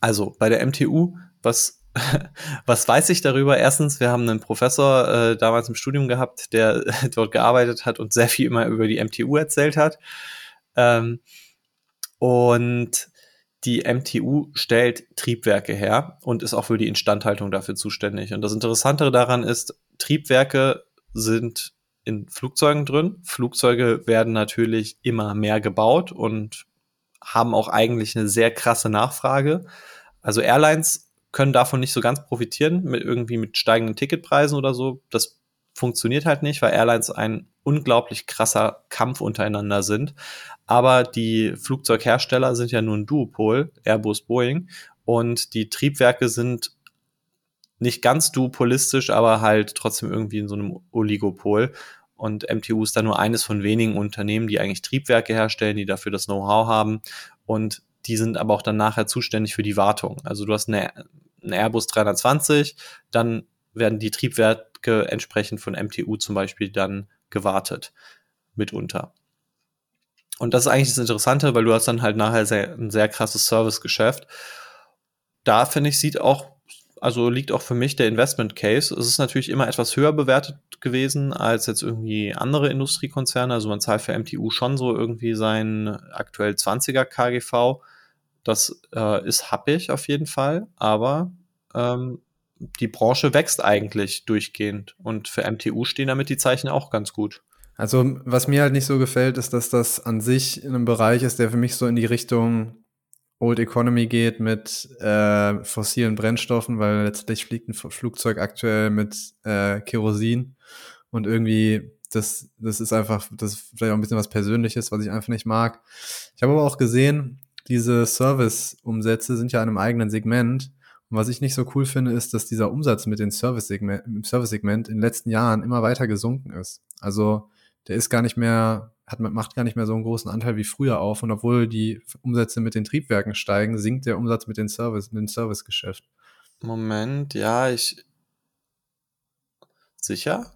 also bei der MTU, was, was weiß ich darüber? Erstens, wir haben einen Professor äh, damals im Studium gehabt, der dort gearbeitet hat und sehr viel immer über die MTU erzählt hat. Ähm, und die MTU stellt Triebwerke her und ist auch für die Instandhaltung dafür zuständig. Und das Interessantere daran ist, Triebwerke sind in Flugzeugen drin. Flugzeuge werden natürlich immer mehr gebaut und haben auch eigentlich eine sehr krasse Nachfrage. Also Airlines können davon nicht so ganz profitieren, mit irgendwie mit steigenden Ticketpreisen oder so. Das funktioniert halt nicht, weil Airlines ein unglaublich krasser Kampf untereinander sind. Aber die Flugzeughersteller sind ja nur ein Duopol, Airbus, Boeing. Und die Triebwerke sind nicht ganz duopolistisch, aber halt trotzdem irgendwie in so einem Oligopol. Und MTU ist da nur eines von wenigen Unternehmen, die eigentlich Triebwerke herstellen, die dafür das Know-how haben. Und die sind aber auch dann nachher zuständig für die Wartung. Also du hast eine, Airbus 320, dann werden die Triebwerke entsprechend von MTU zum Beispiel dann gewartet, mitunter. Und das ist eigentlich das Interessante, weil du hast dann halt nachher sehr, ein sehr krasses Servicegeschäft. Da finde ich, sieht auch, also liegt auch für mich der Investment Case. Es ist natürlich immer etwas höher bewertet gewesen als jetzt irgendwie andere Industriekonzerne. Also man zahlt für MTU schon so irgendwie sein aktuell 20er KGV. Das äh, ist happig auf jeden Fall, aber ähm, die Branche wächst eigentlich durchgehend und für MTU stehen damit die Zeichen auch ganz gut. Also, was mir halt nicht so gefällt, ist, dass das an sich in einem Bereich ist, der für mich so in die Richtung Old Economy geht mit äh, fossilen Brennstoffen, weil letztlich fliegt ein Flugzeug aktuell mit äh, Kerosin und irgendwie das, das ist einfach, das ist vielleicht auch ein bisschen was Persönliches, was ich einfach nicht mag. Ich habe aber auch gesehen, diese Service-Umsätze sind ja in einem eigenen Segment. Und was ich nicht so cool finde, ist, dass dieser Umsatz mit dem Service-Segment Service-Segment in den letzten Jahren immer weiter gesunken ist. Also der ist gar nicht mehr, hat, macht gar nicht mehr so einen großen Anteil wie früher auf. Und obwohl die Umsätze mit den Triebwerken steigen, sinkt der Umsatz mit den Service, mit dem Servicegeschäft. Moment, ja, ich. Sicher?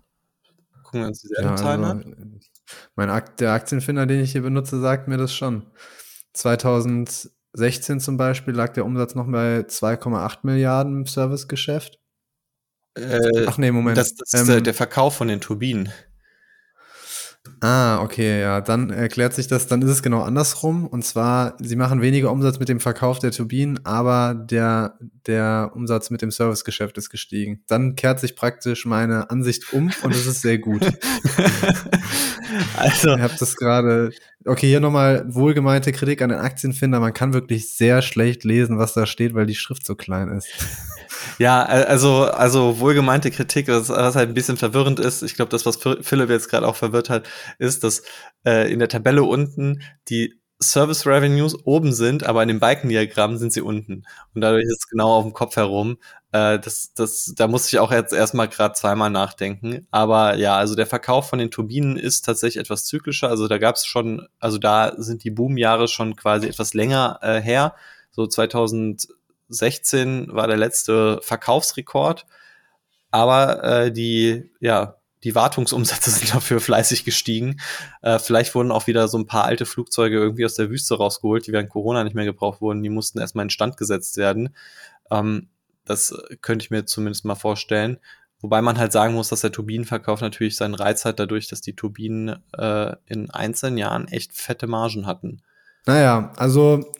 Gucken wir uns dieselben Ja, Zahlen also, an. mein Akt, der Aktienfinder, den ich hier benutze, sagt mir das schon. 2016 zum Beispiel lag der Umsatz noch bei 2,8 Milliarden im Servicegeschäft. Äh, Ach nee, Moment. das, das ist Ähm, der, der Verkauf von den Turbinen. Ah, okay, ja, dann erklärt sich das, dann ist es genau andersrum. Und zwar, sie machen weniger Umsatz mit dem Verkauf der Turbinen, aber der, der Umsatz mit dem Servicegeschäft ist gestiegen. Dann kehrt sich praktisch meine Ansicht um und es ist sehr gut. also, Ich habe das gerade. Okay, hier nochmal wohlgemeinte Kritik an den Aktienfinder. Man kann wirklich sehr schlecht lesen, was da steht, weil die Schrift so klein ist. ja, also, also wohlgemeinte Kritik, was, was halt ein bisschen verwirrend ist. Ich glaube, das, was Philipp jetzt gerade auch verwirrt hat, ist, dass äh, in der Tabelle unten die Service Revenues oben sind, aber in dem Balkendiagramm sind sie unten. Und dadurch ist es genau auf dem Kopf herum. Äh, das, das, da muss ich auch jetzt erstmal gerade zweimal nachdenken. Aber ja, also der Verkauf von den Turbinen ist tatsächlich etwas zyklischer. Also da gab es schon, also da sind die Boomjahre schon quasi etwas länger äh, her. So 2016 war der letzte Verkaufsrekord. Aber äh, die, ja, die Wartungsumsätze sind dafür fleißig gestiegen. Äh, vielleicht wurden auch wieder so ein paar alte Flugzeuge irgendwie aus der Wüste rausgeholt, die während Corona nicht mehr gebraucht wurden. Die mussten erstmal in Stand gesetzt werden. Ähm, das könnte ich mir zumindest mal vorstellen. Wobei man halt sagen muss, dass der Turbinenverkauf natürlich seinen Reiz hat, dadurch, dass die Turbinen äh, in einzelnen Jahren echt fette Margen hatten. Naja, also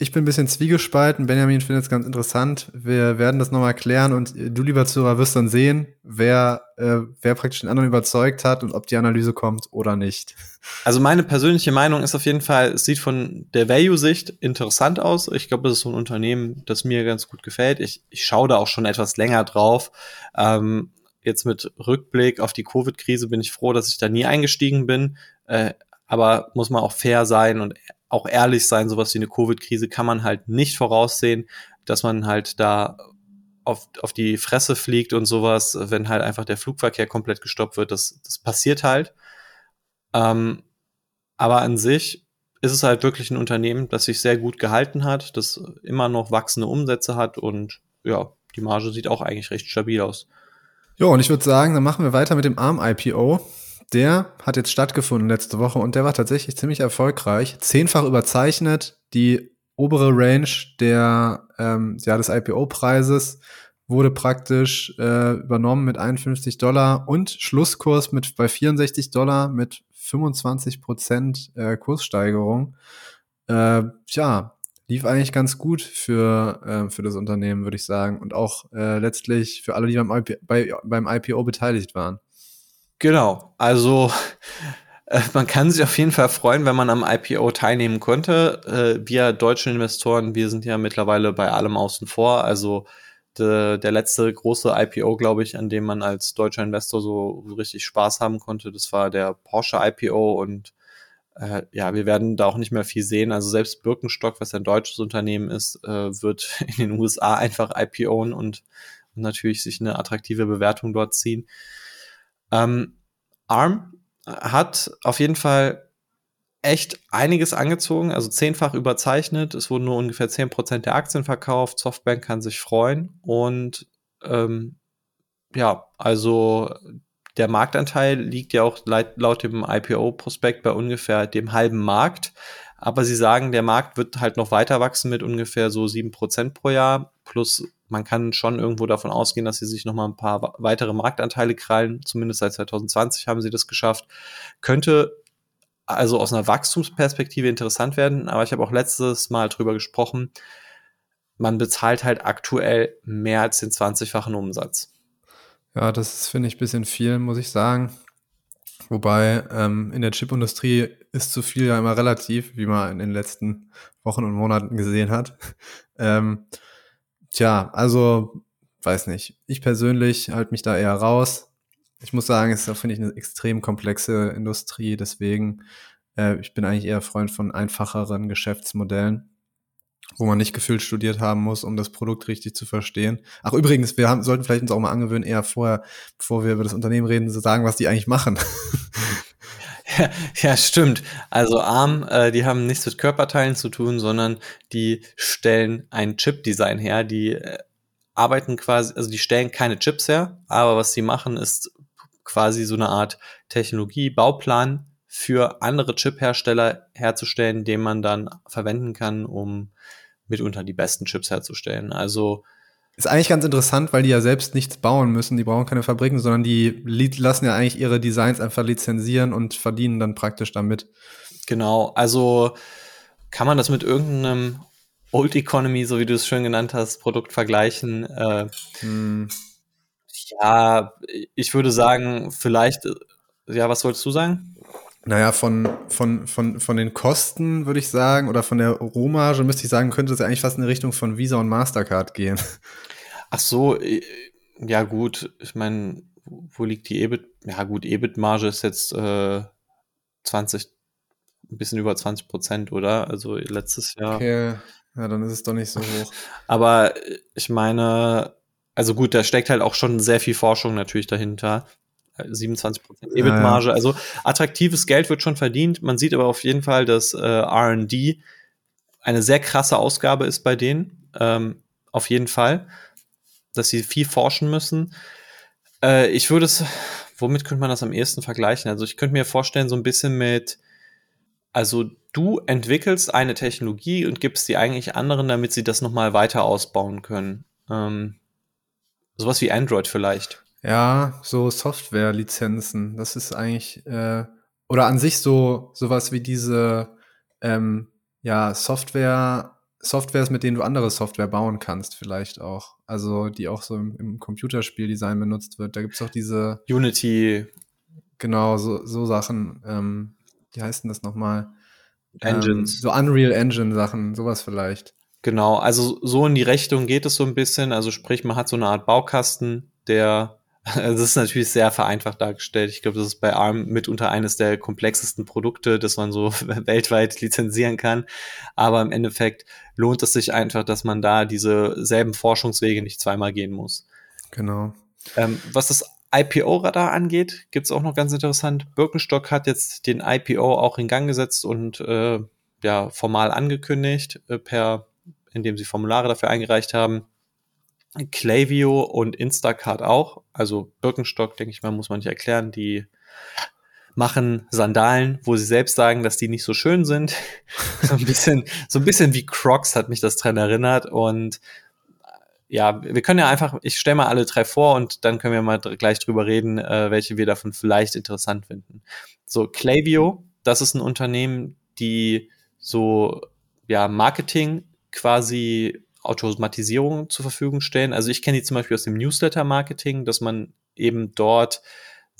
ich bin ein bisschen zwiegespalten. Benjamin findet es ganz interessant. Wir werden das nochmal klären und du, lieber Zuhörer, wirst dann sehen, wer, äh, wer praktisch den anderen überzeugt hat und ob die Analyse kommt oder nicht. Also meine persönliche Meinung ist auf jeden Fall, es sieht von der Value-Sicht interessant aus. Ich glaube, das ist so ein Unternehmen, das mir ganz gut gefällt. Ich, ich schaue da auch schon etwas länger drauf. Ähm, jetzt mit Rückblick auf die Covid-Krise bin ich froh, dass ich da nie eingestiegen bin. Äh, aber muss man auch fair sein und auch ehrlich sein, sowas wie eine Covid-Krise kann man halt nicht voraussehen, dass man halt da auf, auf die Fresse fliegt und sowas, wenn halt einfach der Flugverkehr komplett gestoppt wird. Das, das passiert halt. Ähm, aber an sich ist es halt wirklich ein Unternehmen, das sich sehr gut gehalten hat, das immer noch wachsende Umsätze hat und ja, die Marge sieht auch eigentlich recht stabil aus. Jo, und ich würde sagen, dann machen wir weiter mit dem ARM-IPO der hat jetzt stattgefunden letzte Woche und der war tatsächlich ziemlich erfolgreich. Zehnfach überzeichnet. Die obere Range der, ähm, ja, des IPO-Preises wurde praktisch äh, übernommen mit 51 Dollar und Schlusskurs mit bei 64 Dollar mit 25 Prozent äh, Kurssteigerung. Äh, ja, lief eigentlich ganz gut für, äh, für das Unternehmen, würde ich sagen. Und auch äh, letztlich für alle, die beim, IP, bei, beim IPO beteiligt waren. Genau, also äh, man kann sich auf jeden Fall freuen, wenn man am IPO teilnehmen konnte. Äh, wir deutschen Investoren, wir sind ja mittlerweile bei allem außen vor. Also de, der letzte große IPO, glaube ich, an dem man als deutscher Investor so richtig Spaß haben konnte, das war der Porsche IPO und äh, ja, wir werden da auch nicht mehr viel sehen. Also selbst Birkenstock, was ein deutsches Unternehmen ist, äh, wird in den USA einfach IPOen und, und natürlich sich eine attraktive Bewertung dort ziehen. Ähm, ARM hat auf jeden Fall echt einiges angezogen, also zehnfach überzeichnet. Es wurden nur ungefähr zehn Prozent der Aktien verkauft. Softbank kann sich freuen. Und ähm, ja, also der Marktanteil liegt ja auch laut dem IPO-Prospekt bei ungefähr dem halben Markt. Aber sie sagen, der Markt wird halt noch weiter wachsen mit ungefähr so sieben Prozent pro Jahr. Plus man kann schon irgendwo davon ausgehen, dass sie sich noch mal ein paar weitere Marktanteile krallen. Zumindest seit 2020 haben sie das geschafft. Könnte also aus einer Wachstumsperspektive interessant werden. Aber ich habe auch letztes Mal drüber gesprochen. Man bezahlt halt aktuell mehr als den 20-fachen Umsatz. Ja, das finde ich ein bisschen viel, muss ich sagen. Wobei ähm, in der Chipindustrie ist zu viel ja immer relativ, wie man in den letzten Wochen und Monaten gesehen hat. ähm, tja, also weiß nicht. Ich persönlich halte mich da eher raus. Ich muss sagen, es ist, finde ich, eine extrem komplexe Industrie. Deswegen, äh, ich bin eigentlich eher Freund von einfacheren Geschäftsmodellen wo man nicht gefühlt studiert haben muss, um das Produkt richtig zu verstehen. Ach übrigens, wir haben, sollten vielleicht uns auch mal angewöhnen, eher vorher, bevor wir über das Unternehmen reden, zu sagen, was die eigentlich machen. Ja, stimmt. Also ARM, äh, die haben nichts mit Körperteilen zu tun, sondern die stellen ein Chip-Design her. Die äh, arbeiten quasi, also die stellen keine Chips her, aber was sie machen, ist quasi so eine Art Technologie-Bauplan für andere Chip-Hersteller herzustellen, den man dann verwenden kann, um mitunter die besten Chips herzustellen. Also ist eigentlich ganz interessant, weil die ja selbst nichts bauen müssen. Die brauchen keine Fabriken, sondern die lassen ja eigentlich ihre Designs einfach lizenzieren und verdienen dann praktisch damit. Genau, also kann man das mit irgendeinem Old Economy, so wie du es schön genannt hast, Produkt vergleichen? Äh, hm. Ja, ich würde sagen, vielleicht, ja, was wolltest du sagen? Naja, von, von, von, von den Kosten würde ich sagen, oder von der Rohmarge müsste ich sagen, könnte es ja eigentlich fast in die Richtung von Visa und Mastercard gehen. Ach so, äh, ja gut, ich meine, wo liegt die EBIT? Ja gut, EBIT-Marge ist jetzt äh, 20, ein bisschen über 20 Prozent, oder? Also letztes Jahr. Okay, ja, dann ist es doch nicht so hoch. Aber ich meine, also gut, da steckt halt auch schon sehr viel Forschung natürlich dahinter. 27 Prozent EBIT-Marge. Ja, ja. Also attraktives Geld wird schon verdient. Man sieht aber auf jeden Fall, dass äh, R&D eine sehr krasse Ausgabe ist bei denen. Ähm, auf jeden Fall, dass sie viel forschen müssen. Äh, ich würde es womit könnte man das am ehesten vergleichen? Also ich könnte mir vorstellen, so ein bisschen mit, also du entwickelst eine Technologie und gibst die eigentlich anderen, damit sie das nochmal weiter ausbauen können. Ähm, sowas wie Android vielleicht. Ja, so Software-Lizenzen. Das ist eigentlich, äh, oder an sich so sowas wie diese ähm, ja, Software, Softwares, mit denen du andere Software bauen kannst, vielleicht auch. Also die auch so im, im Computerspieldesign benutzt wird. Da gibt's auch diese Unity. Genau, so, so Sachen. Ähm, wie heißt denn das nochmal? Engines. Ähm, so Unreal Engine Sachen, sowas vielleicht. Genau, also so in die Richtung geht es so ein bisschen. Also sprich, man hat so eine Art Baukasten, der das ist natürlich sehr vereinfacht dargestellt. Ich glaube, das ist bei ARM mitunter eines der komplexesten Produkte, das man so weltweit lizenzieren kann. Aber im Endeffekt lohnt es sich einfach, dass man da diese selben Forschungswege nicht zweimal gehen muss. Genau. Ähm, was das IPO-Radar angeht, gibt es auch noch ganz interessant. Birkenstock hat jetzt den IPO auch in Gang gesetzt und äh, ja formal angekündigt, äh, per indem sie Formulare dafür eingereicht haben. Clavio und Instacart auch. Also Birkenstock, denke ich mal, muss man nicht erklären. Die machen Sandalen, wo sie selbst sagen, dass die nicht so schön sind. so ein bisschen, so ein bisschen wie Crocs hat mich das dran erinnert. Und ja, wir können ja einfach, ich stelle mal alle drei vor und dann können wir mal gleich drüber reden, äh, welche wir davon vielleicht interessant finden. So, Clavio, das ist ein Unternehmen, die so, ja, Marketing quasi Automatisierung zur Verfügung stellen. Also ich kenne die zum Beispiel aus dem Newsletter-Marketing, dass man eben dort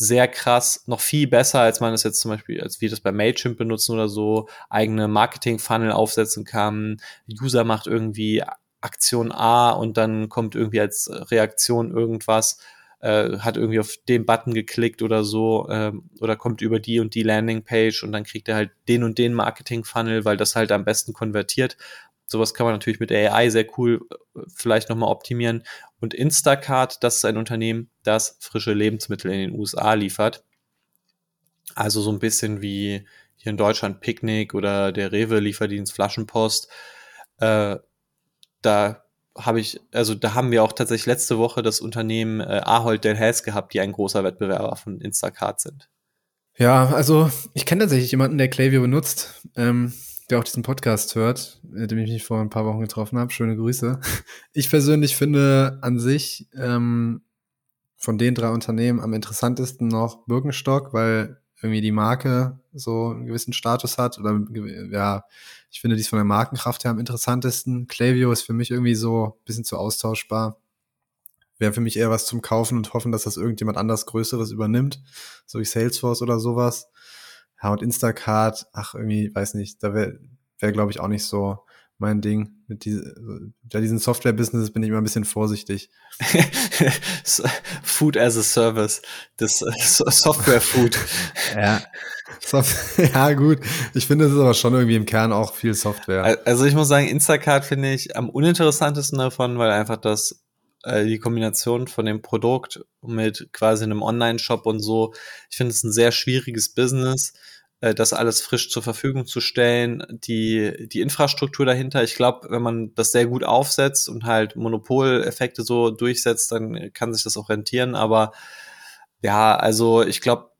sehr krass, noch viel besser, als man es jetzt zum Beispiel, als wir das bei Mailchimp benutzen oder so, eigene Marketing-Funnel aufsetzen kann. User macht irgendwie Aktion A und dann kommt irgendwie als Reaktion irgendwas, äh, hat irgendwie auf den Button geklickt oder so, äh, oder kommt über die und die Landingpage und dann kriegt er halt den und den Marketing-Funnel, weil das halt am besten konvertiert. Sowas kann man natürlich mit AI sehr cool äh, vielleicht nochmal optimieren. Und Instacart, das ist ein Unternehmen, das frische Lebensmittel in den USA liefert. Also so ein bisschen wie hier in Deutschland Picknick oder der Rewe Lieferdienst Flaschenpost. Äh, da habe ich, also da haben wir auch tatsächlich letzte Woche das Unternehmen äh, Ahold Delhaize gehabt, die ein großer Wettbewerber von Instacart sind. Ja, also ich kenne tatsächlich jemanden, der Klaviyo benutzt. Ähm, der auch diesen Podcast hört, mit dem ich mich vor ein paar Wochen getroffen habe. Schöne Grüße. Ich persönlich finde an sich ähm, von den drei Unternehmen am interessantesten noch Birkenstock, weil irgendwie die Marke so einen gewissen Status hat. Oder ja, ich finde dies von der Markenkraft her am interessantesten. Clavio ist für mich irgendwie so ein bisschen zu austauschbar. Wäre für mich eher was zum Kaufen und hoffen, dass das irgendjemand anders Größeres übernimmt, so wie Salesforce oder sowas. Ja, und Instacart, ach, irgendwie, weiß nicht, da wäre, wär, glaube ich, auch nicht so mein Ding. Mit diese, bei diesen Software-Business bin ich immer ein bisschen vorsichtig. Food as a Service, das äh, Software-Food. ja. Ja, gut. Ich finde, es ist aber schon irgendwie im Kern auch viel Software. Also ich muss sagen, Instacart finde ich am uninteressantesten davon, weil einfach das äh, die Kombination von dem Produkt mit quasi einem Online-Shop und so, ich finde es ein sehr schwieriges Business, äh, das alles frisch zur Verfügung zu stellen, die, die Infrastruktur dahinter. Ich glaube, wenn man das sehr gut aufsetzt und halt Monopoleffekte so durchsetzt, dann kann sich das auch rentieren, aber ja, also ich glaube,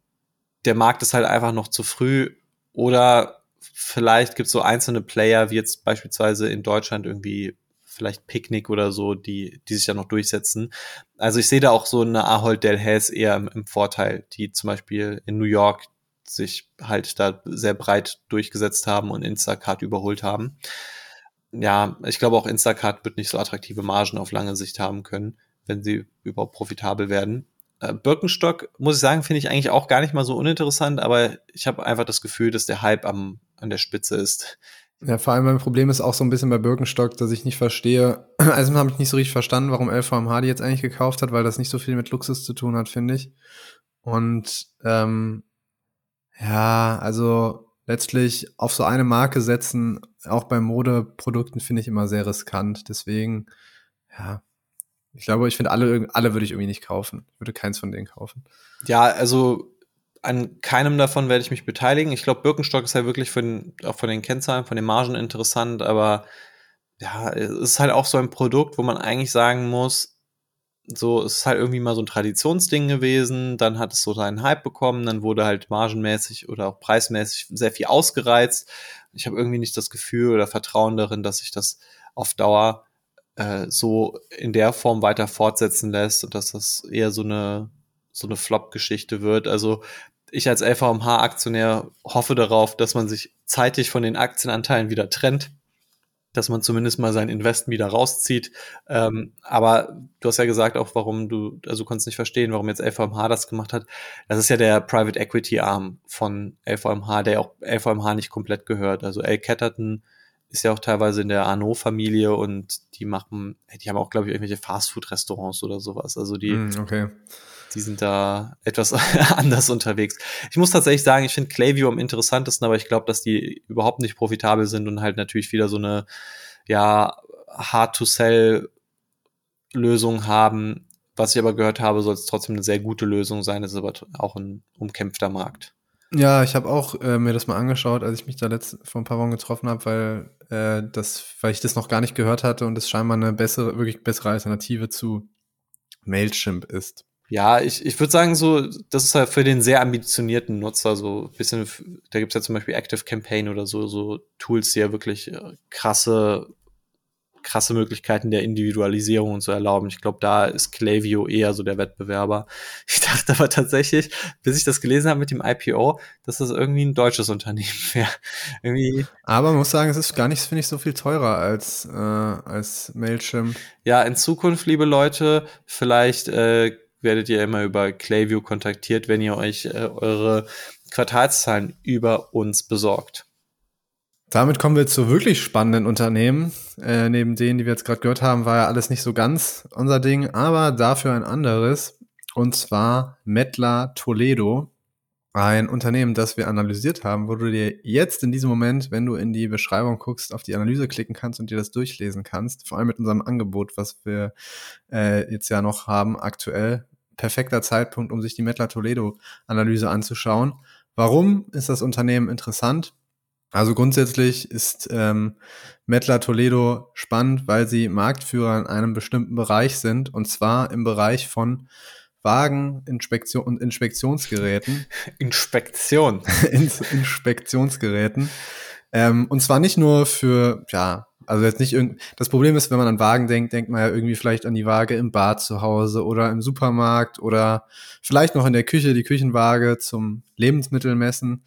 der Markt ist halt einfach noch zu früh. Oder vielleicht gibt es so einzelne Player, wie jetzt beispielsweise in Deutschland irgendwie vielleicht Picknick oder so, die, die sich da noch durchsetzen. Also ich sehe da auch so eine Ahold Delhaize eher im, im Vorteil, die zum Beispiel in New York sich halt da sehr breit durchgesetzt haben und Instacart überholt haben. Ja, ich glaube auch Instacart wird nicht so attraktive Margen auf lange Sicht haben können, wenn sie überhaupt profitabel werden. Äh, Birkenstock, muss ich sagen, finde ich eigentlich auch gar nicht mal so uninteressant, aber ich habe einfach das Gefühl, dass der Hype am, an der Spitze ist. Ja, vor allem mein Problem ist auch so ein bisschen bei Birkenstock, dass ich nicht verstehe. Also habe ich nicht so richtig verstanden, warum LVMH die jetzt eigentlich gekauft hat, weil das nicht so viel mit Luxus zu tun hat, finde ich. Und ähm, ja, also letztlich auf so eine Marke setzen, auch bei Modeprodukten, finde ich immer sehr riskant. Deswegen, ja, ich glaube, ich finde alle, alle würde ich irgendwie nicht kaufen. Ich würde keins von denen kaufen. Ja, also an keinem davon werde ich mich beteiligen. Ich glaube, Birkenstock ist ja wirklich von, auch von den Kennzahlen, von den Margen interessant, aber ja, es ist halt auch so ein Produkt, wo man eigentlich sagen muss, so, es ist halt irgendwie mal so ein Traditionsding gewesen, dann hat es so seinen Hype bekommen, dann wurde halt margenmäßig oder auch preismäßig sehr viel ausgereizt. Ich habe irgendwie nicht das Gefühl oder Vertrauen darin, dass sich das auf Dauer äh, so in der Form weiter fortsetzen lässt und dass das eher so eine so eine Flop-Geschichte wird. Also ich als LVMH-Aktionär hoffe darauf, dass man sich zeitig von den Aktienanteilen wieder trennt dass man zumindest mal sein Invest wieder rauszieht. Ähm, aber du hast ja gesagt auch, warum du, also du konntest nicht verstehen, warum jetzt LVMH das gemacht hat. Das ist ja der Private Equity Arm von LVMH, der auch LVMH nicht komplett gehört. Also L. Catterton ist ja auch teilweise in der Arnaud-Familie und die machen, die haben auch, glaube ich, irgendwelche Fastfood-Restaurants oder sowas. Also die, mm, okay die sind da etwas anders unterwegs. Ich muss tatsächlich sagen, ich finde Clayview am interessantesten, aber ich glaube, dass die überhaupt nicht profitabel sind und halt natürlich wieder so eine, ja, Hard-to-Sell-Lösung haben. Was ich aber gehört habe, soll es trotzdem eine sehr gute Lösung sein. Das ist aber auch ein umkämpfter Markt. Ja, ich habe auch äh, mir das mal angeschaut, als ich mich da letzt, vor ein paar Wochen getroffen habe, weil äh, das, weil ich das noch gar nicht gehört hatte und es scheinbar eine bessere, wirklich bessere Alternative zu Mailchimp ist. Ja, ich, ich würde sagen, so, das ist halt für den sehr ambitionierten Nutzer so bisschen, da gibt's ja zum Beispiel Active Campaign oder so, so Tools, die ja wirklich äh, krasse krasse Möglichkeiten der Individualisierung und so erlauben. Ich glaube, da ist Clavio eher so der Wettbewerber. Ich dachte aber tatsächlich, bis ich das gelesen habe mit dem IPO, dass das irgendwie ein deutsches Unternehmen wäre. irgendwie. Aber man muss sagen, es ist gar nicht, finde ich, so viel teurer als, äh, als Mailchimp. Ja, in Zukunft, liebe Leute, vielleicht äh, werdet ihr immer über Clayview kontaktiert, wenn ihr euch äh, eure Quartalszahlen über uns besorgt. Damit kommen wir zu wirklich spannenden Unternehmen. Äh, neben denen, die wir jetzt gerade gehört haben, war ja alles nicht so ganz unser Ding, aber dafür ein anderes. Und zwar Mettler Toledo. Ein Unternehmen, das wir analysiert haben, wo du dir jetzt in diesem Moment, wenn du in die Beschreibung guckst, auf die Analyse klicken kannst und dir das durchlesen kannst. Vor allem mit unserem Angebot, was wir äh, jetzt ja noch haben aktuell. Perfekter Zeitpunkt, um sich die Mettler Toledo Analyse anzuschauen. Warum ist das Unternehmen interessant? Also grundsätzlich ist ähm, Mettler Toledo spannend, weil sie Marktführer in einem bestimmten Bereich sind, und zwar im Bereich von Wagen, Inspektion und Inspektionsgeräten. Inspektion. Inspektionsgeräten. Ähm, und zwar nicht nur für, ja, also jetzt nicht irgend. Das Problem ist, wenn man an Wagen denkt, denkt man ja irgendwie vielleicht an die Waage im Bad zu Hause oder im Supermarkt oder vielleicht noch in der Küche die Küchenwaage zum Lebensmittelmessen.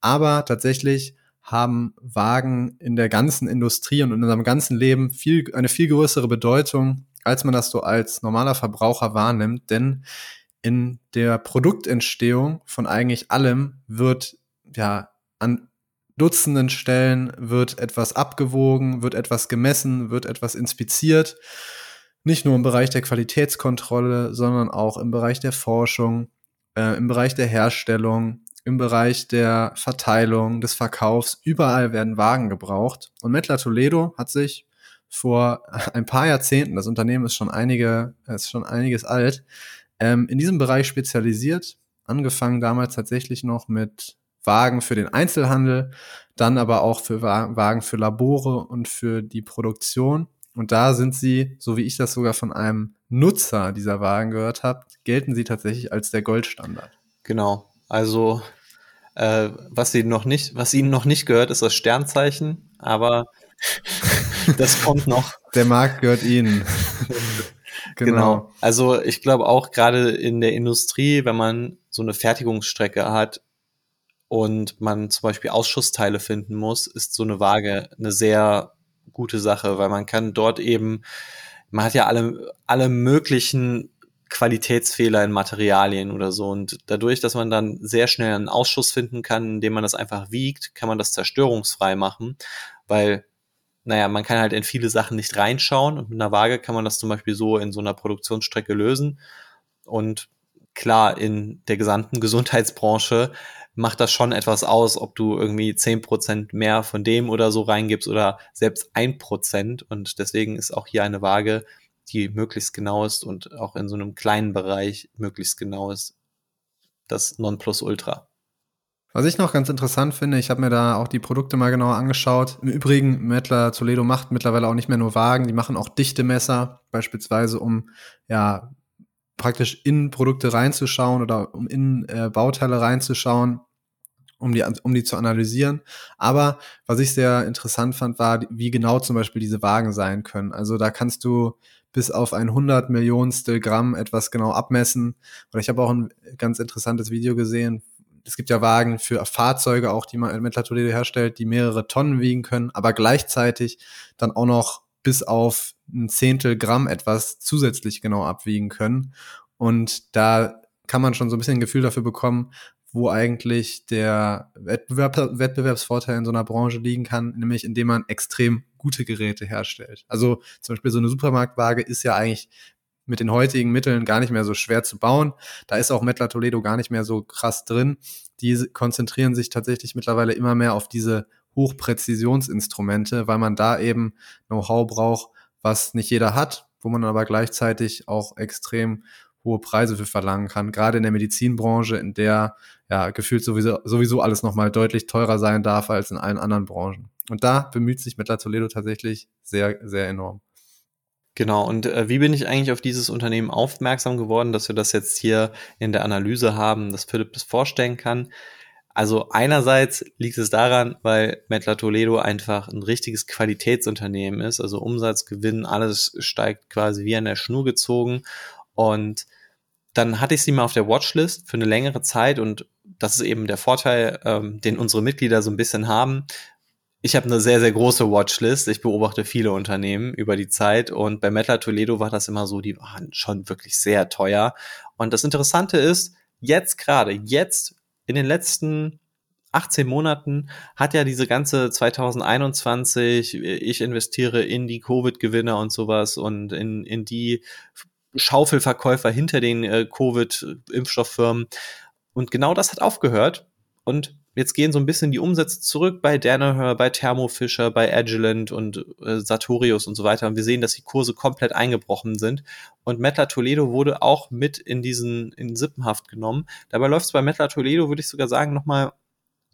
Aber tatsächlich haben Wagen in der ganzen Industrie und in unserem ganzen Leben viel, eine viel größere Bedeutung, als man das so als normaler Verbraucher wahrnimmt. Denn in der Produktentstehung von eigentlich allem wird ja an Dutzenden Stellen wird etwas abgewogen, wird etwas gemessen, wird etwas inspiziert. Nicht nur im Bereich der Qualitätskontrolle, sondern auch im Bereich der Forschung, äh, im Bereich der Herstellung, im Bereich der Verteilung, des Verkaufs. Überall werden Wagen gebraucht. Und Mettler Toledo hat sich vor ein paar Jahrzehnten, das Unternehmen ist schon einige, ist schon einiges alt, ähm, in diesem Bereich spezialisiert. Angefangen damals tatsächlich noch mit Wagen für den Einzelhandel, dann aber auch für Wagen für Labore und für die Produktion. Und da sind sie, so wie ich das sogar von einem Nutzer dieser Wagen gehört habe, gelten sie tatsächlich als der Goldstandard. Genau. Also äh, was sie noch nicht, was ihnen noch nicht gehört, ist das Sternzeichen, aber das kommt noch. Der Markt gehört ihnen. genau. genau. Also ich glaube auch gerade in der Industrie, wenn man so eine Fertigungsstrecke hat und man zum Beispiel Ausschussteile finden muss, ist so eine Waage eine sehr gute Sache, weil man kann dort eben, man hat ja alle, alle möglichen Qualitätsfehler in Materialien oder so. Und dadurch, dass man dann sehr schnell einen Ausschuss finden kann, indem man das einfach wiegt, kann man das zerstörungsfrei machen, weil, naja, man kann halt in viele Sachen nicht reinschauen und mit einer Waage kann man das zum Beispiel so in so einer Produktionsstrecke lösen. Und klar, in der gesamten Gesundheitsbranche macht das schon etwas aus, ob du irgendwie zehn Prozent mehr von dem oder so reingibst oder selbst ein Prozent. Und deswegen ist auch hier eine Waage die möglichst genau ist und auch in so einem kleinen Bereich möglichst genau ist, das Nonplusultra. Was ich noch ganz interessant finde, ich habe mir da auch die Produkte mal genauer angeschaut. Im Übrigen, Mettler Toledo macht mittlerweile auch nicht mehr nur Wagen, die machen auch dichte Messer, beispielsweise um ja praktisch in Produkte reinzuschauen oder um in äh, Bauteile reinzuschauen, um die, um die zu analysieren. Aber was ich sehr interessant fand, war, wie genau zum Beispiel diese Wagen sein können. Also da kannst du bis auf ein 100 Millionstel Gramm etwas genau abmessen. Oder ich habe auch ein ganz interessantes Video gesehen. Es gibt ja Wagen für Fahrzeuge auch, die man mit La Toledo herstellt, die mehrere Tonnen wiegen können, aber gleichzeitig dann auch noch bis auf ein Zehntel Gramm etwas zusätzlich genau abwiegen können. Und da kann man schon so ein bisschen ein Gefühl dafür bekommen, wo eigentlich der Wettbewerb, Wettbewerbsvorteil in so einer Branche liegen kann, nämlich indem man extrem gute Geräte herstellt. Also zum Beispiel so eine Supermarktwaage ist ja eigentlich mit den heutigen Mitteln gar nicht mehr so schwer zu bauen. Da ist auch Mettler Toledo gar nicht mehr so krass drin. Die konzentrieren sich tatsächlich mittlerweile immer mehr auf diese Hochpräzisionsinstrumente, weil man da eben Know-how braucht, was nicht jeder hat, wo man aber gleichzeitig auch extrem hohe Preise für verlangen kann, gerade in der Medizinbranche, in der ja gefühlt sowieso, sowieso alles nochmal deutlich teurer sein darf als in allen anderen Branchen. Und da bemüht sich Mettler Toledo tatsächlich sehr, sehr enorm. Genau, und äh, wie bin ich eigentlich auf dieses Unternehmen aufmerksam geworden, dass wir das jetzt hier in der Analyse haben, dass Philipp das vorstellen kann? Also einerseits liegt es daran, weil Mettler Toledo einfach ein richtiges Qualitätsunternehmen ist, also Umsatz, Gewinn, alles steigt quasi wie an der Schnur gezogen und dann hatte ich sie mal auf der Watchlist für eine längere Zeit und das ist eben der Vorteil, ähm, den unsere Mitglieder so ein bisschen haben. Ich habe eine sehr, sehr große Watchlist. Ich beobachte viele Unternehmen über die Zeit und bei Mettler Toledo war das immer so, die waren schon wirklich sehr teuer. Und das Interessante ist, jetzt gerade, jetzt in den letzten 18 Monaten hat ja diese ganze 2021, ich investiere in die Covid-Gewinner und sowas und in, in die Schaufelverkäufer hinter den äh, Covid-Impfstofffirmen. Und genau das hat aufgehört. Und jetzt gehen so ein bisschen die Umsätze zurück bei Danaher, bei Thermo Fisher, bei Agilent und äh, Sartorius und so weiter. Und wir sehen, dass die Kurse komplett eingebrochen sind. Und Mettler Toledo wurde auch mit in diesen in Sippenhaft genommen. Dabei läuft es bei Mettler Toledo, würde ich sogar sagen, nochmal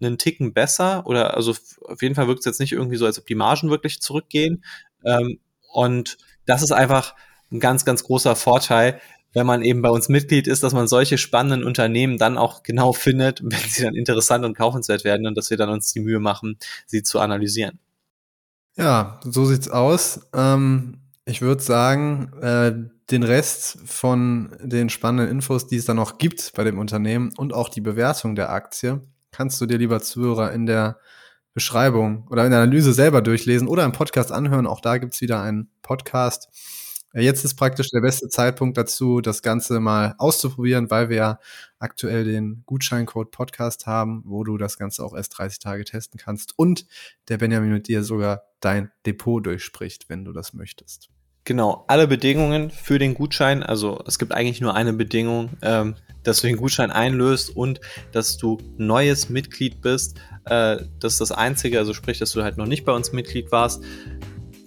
einen Ticken besser. Oder also auf jeden Fall wirkt es jetzt nicht irgendwie so, als ob die Margen wirklich zurückgehen. Ähm, und das ist einfach ein ganz, ganz großer Vorteil, wenn man eben bei uns Mitglied ist, dass man solche spannenden Unternehmen dann auch genau findet, wenn sie dann interessant und kaufenswert werden und dass wir dann uns die Mühe machen, sie zu analysieren. Ja, so sieht's aus. Ähm, ich würde sagen, äh, den Rest von den spannenden Infos, die es dann noch gibt bei dem Unternehmen und auch die Bewertung der Aktie, kannst du dir, lieber Zuhörer, in der Beschreibung oder in der Analyse selber durchlesen oder im Podcast anhören. Auch da gibt's wieder einen Podcast Jetzt ist praktisch der beste Zeitpunkt dazu, das Ganze mal auszuprobieren, weil wir ja aktuell den Gutscheincode Podcast haben, wo du das Ganze auch erst 30 Tage testen kannst und der Benjamin mit dir sogar dein Depot durchspricht, wenn du das möchtest. Genau, alle Bedingungen für den Gutschein, also es gibt eigentlich nur eine Bedingung, ähm, dass du den Gutschein einlöst und dass du neues Mitglied bist. Äh, das ist das Einzige, also sprich, dass du halt noch nicht bei uns Mitglied warst.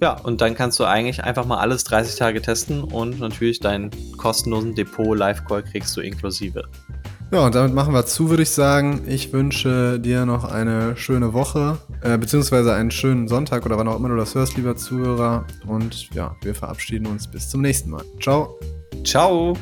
Ja, und dann kannst du eigentlich einfach mal alles 30 Tage testen und natürlich deinen kostenlosen Depot Live-Call kriegst du inklusive. Ja, und damit machen wir zu, würde ich sagen. Ich wünsche dir noch eine schöne Woche, äh, beziehungsweise einen schönen Sonntag oder wann auch immer du das hörst, lieber Zuhörer. Und ja, wir verabschieden uns bis zum nächsten Mal. Ciao. Ciao.